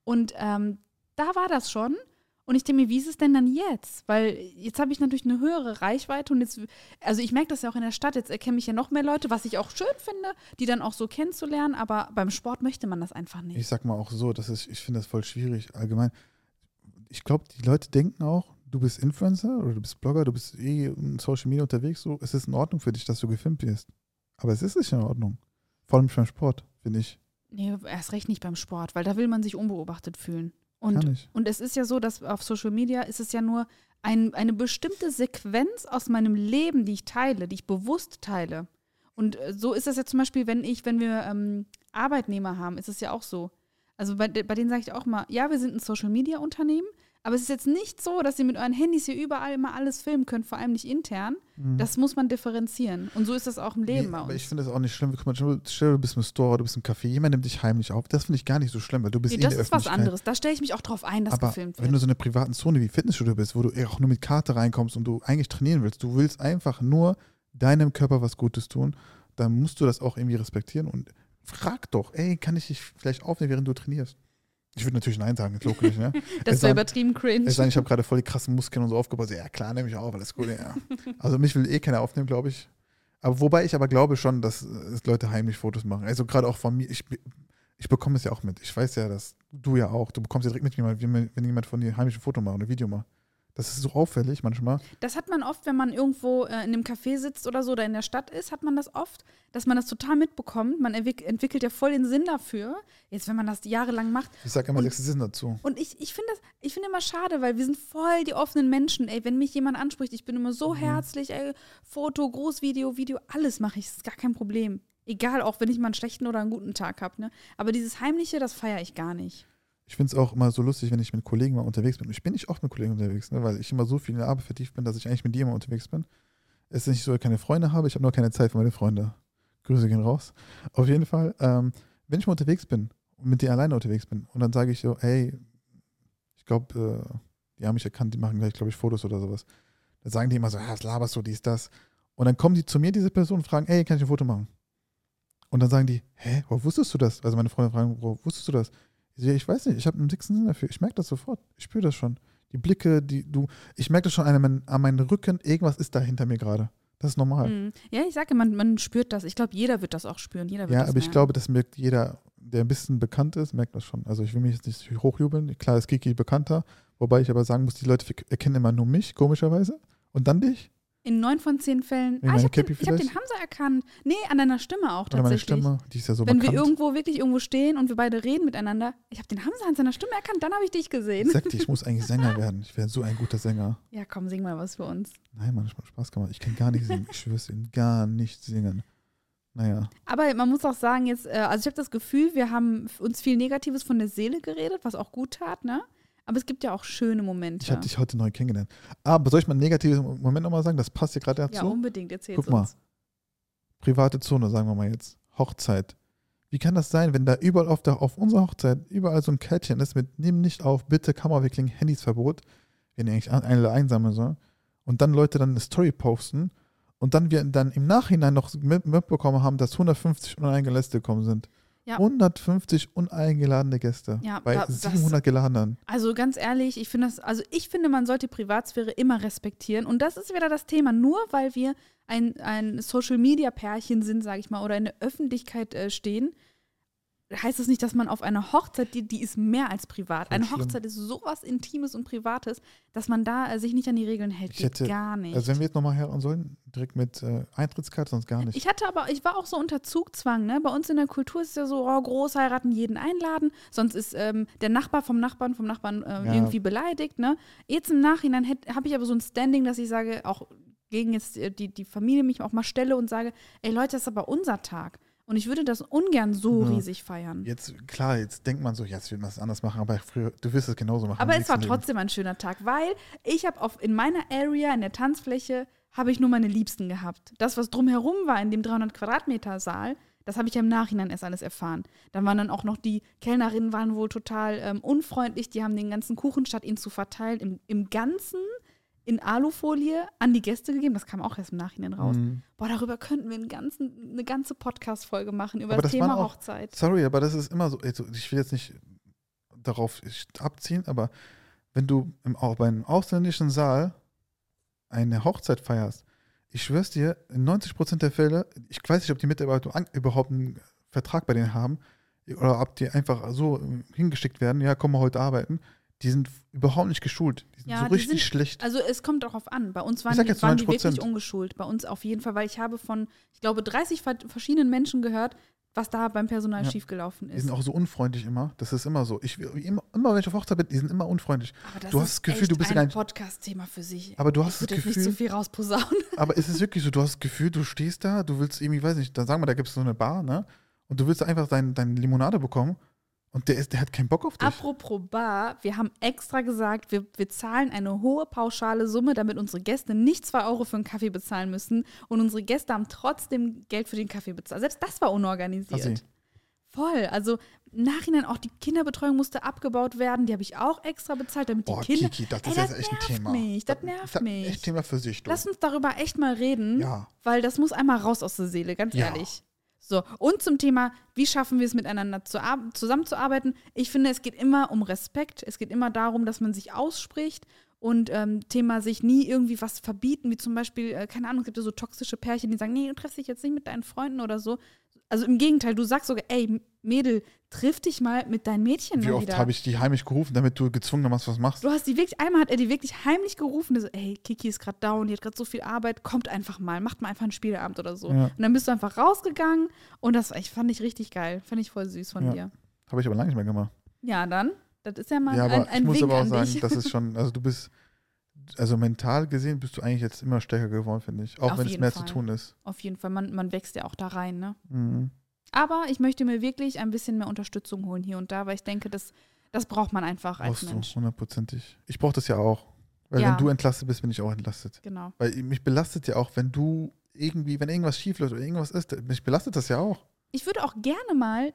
Und ähm, da war das schon. Und ich denke mir, wie ist es denn dann jetzt? Weil jetzt habe ich natürlich eine höhere Reichweite und jetzt, also ich merke das ja auch in der Stadt, jetzt erkennen mich ja noch mehr Leute, was ich auch schön finde, die dann auch so kennenzulernen, aber beim Sport möchte man das einfach nicht. Ich sag mal auch so, das ist, ich finde das voll schwierig allgemein. Ich glaube, die Leute denken auch, du bist Influencer oder du bist Blogger, du bist eh in Social Media unterwegs, so, es ist in Ordnung für dich, dass du gefilmt wirst. Aber es ist nicht in Ordnung. Vor allem beim Sport, finde ich. Nee, erst recht nicht beim Sport, weil da will man sich unbeobachtet fühlen. Und. Und es ist ja so, dass auf Social Media ist es ja nur ein, eine bestimmte Sequenz aus meinem Leben, die ich teile, die ich bewusst teile. Und äh, so ist es ja zum Beispiel, wenn ich, wenn wir ähm, Arbeitnehmer haben, ist es ja auch so. Also bei, bei denen sage ich auch mal, ja, wir sind ein Social Media Unternehmen, aber es ist jetzt nicht so, dass ihr mit euren Handys hier überall immer alles filmen könnt, vor allem nicht intern. Das muss man differenzieren. Und so ist das auch im Leben Mhm. Nee, bei aber ich finde das auch nicht schlimm. Guck mal, stell du bist im Store, du bist im Café, jemand nimmt dich heimlich auf. Das finde ich gar nicht so schlimm, weil du bist nee, eh in das der ist was Öffentlichkeit. anderes. Da stelle ich mich auch drauf ein, dass Aber gefilmt wenn wird. du so in einer privaten Zone wie Fitnessstudio bist, wo du eher auch nur mit Karte reinkommst und du eigentlich trainieren willst, du willst einfach nur deinem Körper was Gutes tun, dann musst du das auch irgendwie respektieren und frag doch, ey, kann ich dich vielleicht aufnehmen, während du trainierst? Ich würde natürlich Nein sagen, ist logisch, ne? (laughs) Das wäre übertrieben cringe. Ich ich habe gerade voll die krassen Muskeln und so aufgebaut. Ja, klar, nehme ich auf, alles gut, ja. (laughs) Also mich will eh keiner aufnehmen, glaube ich. Aber wobei ich aber glaube schon, dass äh, Leute heimlich Fotos machen. Also gerade auch von mir, ich, ich bekomme es ja auch mit. Ich weiß ja, dass du ja auch, du bekommst ja direkt mit, wenn jemand von dir heimlich ein Foto macht oder ein Video macht. Das ist so auffällig manchmal. Das hat man oft, wenn man irgendwo äh, in einem Café sitzt oder so oder in der Stadt ist, hat man das oft, dass man das total mitbekommt. Man entwick entwickelt ja voll den Sinn dafür. Jetzt, wenn man das jahrelang macht. Ich sage immer Und- Sexismus dazu. Und ich, ich finde das, ich finde immer schade, weil wir sind voll die offenen Menschen. Ey, wenn mich jemand anspricht, ich bin immer so herzlich, ey, Foto, Großvideo, Video, alles mache ich. Das ist gar kein Problem. Egal, auch wenn ich mal einen schlechten oder einen guten Tag habe. Ne? Aber dieses Heimliche, das feiere ich gar nicht. Ich finde es auch immer so lustig, wenn ich mit Kollegen mal unterwegs bin. Ich bin nicht oft mit Kollegen unterwegs, ne, weil ich immer so viel in der Arbeit vertieft bin, dass ich eigentlich mit dir immer unterwegs bin. Es ist nicht so, dass ich keine Freunde habe, ich habe nur keine Zeit für meine Freunde. Grüße gehen raus. Auf jeden Fall, ähm, wenn ich mal unterwegs bin und mit dir alleine unterwegs bin und dann sage ich so, hey, ich glaube, äh, die haben mich erkannt, die machen gleich, glaube ich, Fotos oder sowas. Dann sagen die immer so, ah, was laberst du, dies, das. Und dann kommen die zu mir, diese Person, und fragen, hey, kann ich ein Foto machen? Und dann sagen die, hä, woher wusstest du das? Also meine Freunde fragen, woher wusstest du das? Ich, ich weiß nicht, ich habe einen dicksten Sinn dafür. Ich merke das sofort. Ich spüre das schon. Die Blicke, die du, ich merke das schon an, meinem- an meinem Rücken, irgendwas ist da hinter mir gerade. Das ist normal. Mhm. Ja, ich sage, man, man spürt das. Ich glaube, jeder wird das auch spüren. Jeder wird Ja, das aber ich merken. glaube, das merkt jeder, der ein bisschen bekannt ist, merkt das schon. Also ich will mich jetzt nicht hochjubeln. Klar ist Kiki bekannter, wobei ich aber sagen muss, die Leute erkennen immer nur mich, komischerweise. Und dann dich. In neun von zehn Fällen. Wegen Ah, ich meiner habe den, ich hab den? Hamza erkannt. Nee, an deiner Stimme auch Oder meine tatsächlich. Stimme, die ist ja so Wenn bekannt. wir irgendwo wirklich irgendwo stehen und wir beide reden miteinander, ich habe den Hamza an seiner Stimme erkannt, dann habe ich dich gesehen. Ich sag dir, ich muss eigentlich Sänger (laughs) werden. Ich wäre so ein guter Sänger. Ja, komm, sing mal was für uns. Nein, Mann, macht Spaß gemacht. Ich kann gar nicht singen. Ich schwör's dir, gar nicht singen. Naja. Aber man muss auch sagen, jetzt, äh, also ich habe das Gefühl, wir haben uns viel Negatives von der Seele geredet, was auch gut tat, ne? Aber es gibt ja auch schöne Momente. Ich habe dich heute neu kennengelernt. Aber soll ich mal einen negativen Moment nochmal sagen? Das passt hier gerade ja, dazu. unbedingt, erzähl's Guck mal. uns. Private Zone, sagen wir mal jetzt. Hochzeit. Wie kann das sein, wenn da überall auf, der, auf unserer Hochzeit überall so ein Kärtchen ist mit Nimm nicht auf, bitte Kamerawickling, Handysverbot, wenn ihr eigentlich eine einsammeln soll. Und dann Leute dann eine Story posten und dann wir dann im Nachhinein noch mit- mitbekommen haben, dass 150 uneingeladene Gäste gekommen sind. Ja. 150 uneingeladene Gäste Ja, bei da- das- 700 geladenen. Also ganz ehrlich, ich finde das, also ich finde, man sollte Privatsphäre immer respektieren. Und das ist wieder das Thema. Nur weil wir ein, ein Social Media Pärchen sind, sage ich mal, oder in der Öffentlichkeit äh, stehen, heißt das nicht, dass man auf einer Hochzeit, die, die ist mehr als privat. Eine schlimm. Hochzeit ist sowas Intimes und Privates, dass man da äh, sich nicht an die Regeln hält. Ich hätte- gar nicht. Also wenn wir jetzt nochmal heran sollen, direkt mit äh, Eintrittskarte, sonst gar nicht. Ich hatte aber, ich war auch so unter Zugzwang, ne? Bei uns in der Kultur ist es ja so, oh, Großheiraten, jeden einladen, sonst ist ähm, der Nachbar vom Nachbarn vom Nachbarn ähm, Ja. irgendwie beleidigt, ne? Jetzt im Nachhinein habe ich aber so ein Standing, dass ich sage, auch gegen jetzt äh, die, die Familie mich auch mal stelle und sage, ey Leute, das ist aber unser Tag. Und ich würde das ungern so Ja. riesig feiern. Jetzt, klar, jetzt denkt man so, jetzt wird man es anders machen, aber früher, du wirst es genauso machen. Aber es war trotzdem ein schöner Tag, weil ich habe auf in meiner Area, in der Tanzfläche, habe ich nur meine Liebsten gehabt. Das, was drumherum war in dem 300 Quadratmeter Saal, das habe ich ja im Nachhinein erst alles erfahren. Dann waren dann auch noch die Kellnerinnen waren wohl total ähm, unfreundlich. Die haben den ganzen Kuchen, statt ihn zu verteilen, im, im Ganzen in Alufolie an die Gäste gegeben. Das kam auch erst im Nachhinein raus. Mhm. Boah, darüber könnten wir einen ganzen, eine ganze Podcast-Folge machen, über Aber das, das Thema auch- Hochzeit. Sorry, aber das ist immer so. Also ich will jetzt nicht darauf abziehen, aber wenn du im, auch bei einem ausländischen Saal eine Hochzeit feierst, ich schwör's dir, in 90% der Fälle, ich weiß nicht, ob die Mitarbeiter überhaupt einen Vertrag bei denen haben oder ob die einfach so hingeschickt werden, ja, komm mal heute arbeiten, die sind überhaupt nicht geschult. Die sind Ja, so die richtig sind- schlecht. Also es kommt darauf an. Bei uns waren, die, waren die 90%. wirklich ungeschult. Bei uns auf jeden Fall, weil ich habe von, ich glaube, 30 ver- verschiedenen Menschen gehört, was da beim Personal Ja. schiefgelaufen Die ist. sind auch so unfreundlich immer. Das ist immer so. Ich, immer, immer wenn ich auf Hochzeit bin, die sind immer unfreundlich. Aber das du hast ist das Gefühl, du bist ja ein gar nicht- Podcast-Thema für sich. Aber du ich hast das würde jetzt nicht zu Gefühl, viel rausposaunen. (laughs) Aber es ist wirklich so, du hast das Gefühl, du stehst da, du willst irgendwie, weiß nicht, dann sagen wir, da gibt es so eine Bar, ne? Und du willst einfach dein, deine Limonade bekommen und der, ist, der hat keinen Bock auf dich. Apropos Bar, wir haben extra gesagt, wir, wir zahlen eine hohe pauschale Summe, damit unsere Gäste nicht 2 Euro für einen Kaffee bezahlen müssen. Und unsere Gäste haben trotzdem Geld für den Kaffee bezahlt. Selbst das war unorganisiert. Assi. Voll. Also im Nachhinein auch die Kinderbetreuung musste abgebaut werden. Die habe ich auch extra bezahlt, damit die Boah, Kinder. Kiki, das Ey, ist jetzt echt ein nervt Thema. Mich, das nervt ist mich. echt Thema für sich, du. Lass uns darüber echt mal reden, Ja. weil das muss einmal raus aus der Seele, ganz Ja. ehrlich. So, und zum Thema, wie schaffen wir es miteinander zu ar- zusammenzuarbeiten? Ich finde, es geht immer um Respekt. Es geht immer darum, dass man sich ausspricht und ähm, Thema sich nie irgendwie was verbieten, wie zum Beispiel, äh, keine Ahnung, es gibt ja so toxische Pärchen, die sagen, nee, du triffst dich jetzt nicht mit deinen Freunden oder so. Also im Gegenteil, du sagst sogar, ey, Mädel, triff dich mal mit deinen Mädchen Wie oft habe ich die heimlich gerufen, damit du gezwungenermaßen was machst? Du hast die wirklich, einmal hat er die wirklich heimlich gerufen, so, ey, Kiki ist gerade down, die hat gerade so viel Arbeit, kommt einfach mal, macht mal einfach einen Spieleabend oder so. Ja. Und dann bist du einfach rausgegangen und das ich, fand ich richtig geil, fand ich voll süß von Ja. dir. Habe ich aber lange nicht mehr gemacht. Ja, dann, das ist ja mal ja, aber ein, ein ich muss Wink aber auch sagen, das ist (laughs) schon, also du bist, also mental gesehen bist du eigentlich jetzt immer stärker geworden, finde ich. Auch Auf wenn es mehr Fall. zu tun ist. Auf jeden Fall, man, man wächst ja auch da rein, ne? Mhm. Aber ich möchte mir wirklich ein bisschen mehr Unterstützung holen hier und da, weil ich denke, das, das braucht man einfach als Brauchst du, Mensch. hundertprozentig. Ich brauche das ja auch. Weil Ja. wenn du entlastet bist, bin ich auch entlastet. Genau. Weil mich belastet ja auch, wenn du irgendwie, wenn irgendwas schief läuft oder irgendwas ist, mich belastet das ja auch. Ich würde auch gerne mal,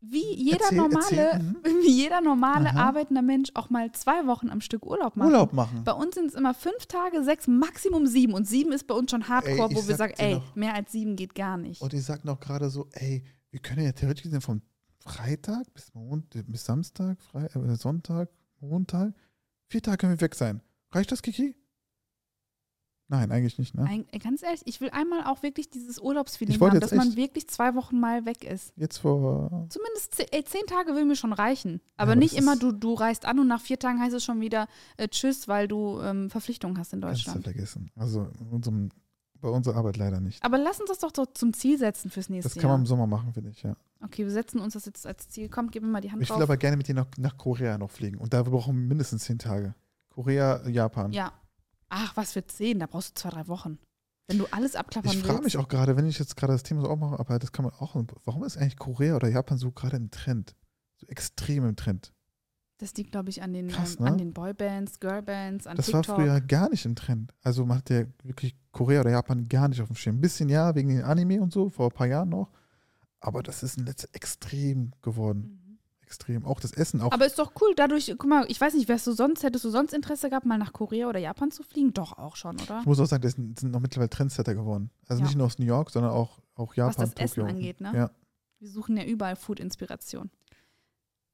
wie jeder Erzähl, normale, erzähl, mhm. (laughs) wie jeder normale Aha. arbeitender Mensch auch mal zwei Wochen am Stück Urlaub machen. Urlaub machen. Bei uns sind es immer fünf Tage, sechs, Maximum sieben. Und sieben ist bei uns schon Hardcore, Ey, ich wo wir sag sagen, ey, noch- mehr als sieben geht gar nicht. Und die sagten auch gerade so, ey, wir können ja theoretisch gesehen von Freitag bis, Mond, bis Samstag, Fre äh, Sonntag, Montag, vier Tage können wir weg sein. Reicht das, Kiki? Nein, eigentlich nicht, ne? Ein, ey, ganz ehrlich, ich will einmal auch wirklich dieses Urlaubsfeeling haben, dass man wirklich zwei Wochen mal weg ist. Jetzt vor, Zumindest zehn, ey, zehn Tage will mir schon reichen. Aber aber nicht immer, du, du reist an und nach vier Tagen heißt es schon wieder äh, Tschüss, weil du ähm, Verpflichtungen hast in kannst du Deutschland. vergessen. Also unserem, bei unserer Arbeit leider nicht. Aber lass uns das doch so zum Ziel setzen fürs nächste Das kann man Jahr. im Sommer machen, finde ich, ja. Okay, wir setzen uns das jetzt als Ziel. Komm, gib mir mal die Hand Ich will drauf. aber gerne mit dir nach, nach Korea noch fliegen. Und da brauchen wir mindestens zehn Tage. Korea, Japan. Ja. Ach, was für zehn? Da brauchst du zwei, drei Wochen. Wenn du alles abklappern Ich frage willst. mich auch gerade, wenn ich jetzt gerade das Thema so aufmache, aber das kann man auch, warum ist eigentlich Korea oder Japan so gerade im Trend? So extrem im Trend. Das liegt, glaube ich, an den, Krass, ähm, ne? an den Boybands, Girlbands, an Das TikTok. war früher gar nicht im Trend. Also man hat ja wirklich Korea oder Japan gar nicht auf dem Schirm. Ein bisschen ja, wegen den Anime und so, vor ein paar Jahren noch. Aber das ist in letzter extrem geworden. Mhm. Extrem. Auch das Essen, auch Aber ist doch cool, dadurch, guck mal, ich weiß nicht, wärst du sonst, hättest du sonst Interesse gehabt, mal nach Korea oder Japan zu fliegen? Doch, auch schon, oder? Ich muss auch sagen, das sind, noch mittlerweile Trendsetter geworden. Also Ja. nicht nur aus New York, sondern auch, auch Japan. Was das Essen Tokio. angeht, ne? Ja. Wir suchen ja überall Food-Inspiration.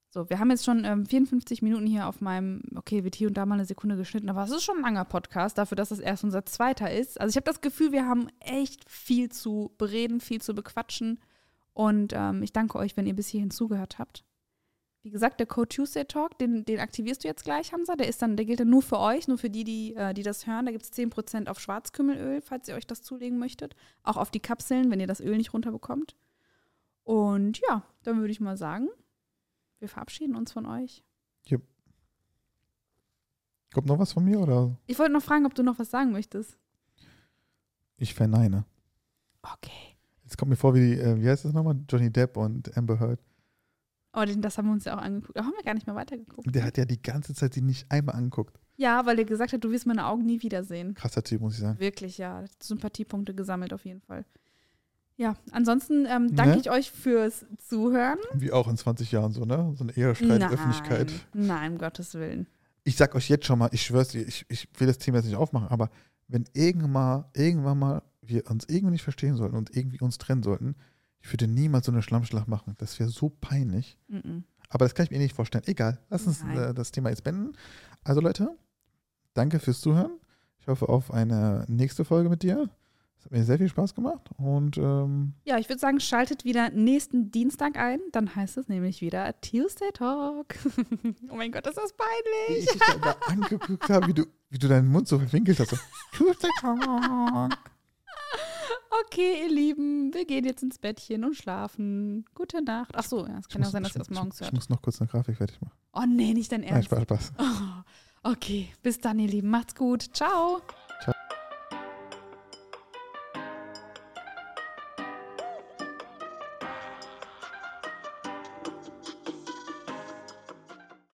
So, wir haben jetzt schon ähm, 54 Minuten hier auf meinem, okay, wird hier und da mal eine Sekunde geschnitten, aber es ist schon ein langer Podcast, dafür, dass es erst unser zweiter ist. Also ich habe das Gefühl, wir haben echt viel zu bereden, viel zu bequatschen. Und ähm, ich danke euch, wenn ihr bis hierhin zugehört habt. Wie gesagt, der Code Tuesday Talk, den, den aktivierst du jetzt gleich, Hamza. Der ist dann, der gilt dann nur für euch, nur für die, die, äh, die das hören. Da gibt es 10% auf Schwarzkümmelöl, falls ihr euch das zulegen möchtet. Auch auf die Kapseln, wenn ihr das Öl nicht runterbekommt. Und ja, dann würde ich mal sagen, wir verabschieden uns von euch. Kommt noch was von mir oder? Ich wollte noch fragen, ob du noch was sagen möchtest. Ich verneine. Okay. Jetzt kommt mir vor, wie, äh, wie heißt das nochmal? Johnny Depp und Amber Heard. Oh, den, das haben wir uns ja auch angeguckt. Da haben wir gar nicht mehr weitergeguckt. Der hat ja die ganze Zeit die nicht einmal angeguckt. Ja, weil er gesagt hat, du wirst meine Augen nie wiedersehen. Krasser Typ, muss ich sagen. Wirklich, ja. Sympathiepunkte gesammelt auf jeden Fall. Ja, ansonsten ähm, danke Ne? ich euch fürs Zuhören. Wie auch in 20 Jahren so, ne? So eine Ehestreit, Öffentlichkeit. Nein, um Gottes Willen. ich sag euch jetzt schon mal, ich schwör's dir, ich, ich will das Thema jetzt nicht aufmachen, aber wenn irgendwann mal, irgendwann mal wir uns irgendwie nicht verstehen sollten und irgendwie uns trennen sollten, ich würde niemals so eine Schlammschlacht machen. Das wäre so peinlich. Mhm. Aber das kann ich mir nicht vorstellen. Egal, lass uns äh, das Thema jetzt beenden. Also Leute, danke fürs Zuhören. Ich hoffe auf eine nächste Folge mit dir. Es hat mir sehr viel Spaß gemacht und ähm, Ja, ich würde sagen, schaltet wieder nächsten Dienstag ein. Dann heißt es nämlich wieder Tuesday Talk. (laughs) oh mein Gott, ist das wie peinlich. ich dich da angeguckt habe, wie du, wie du deinen Mund so verwinkelt hast. So, (laughs) Tuesday Talk. Okay, ihr Lieben, wir gehen jetzt ins Bettchen und schlafen. Gute Nacht. Ach so, ja, es kann ja muss- sein, dass ich, ihr das ich, morgens ich hört. muss noch kurz eine Grafik fertig machen. Oh nee, nicht dein Nein, Ernst. Spaß, Spaß. Oh, okay, bis dann, ihr Lieben. Macht's gut. Ciao.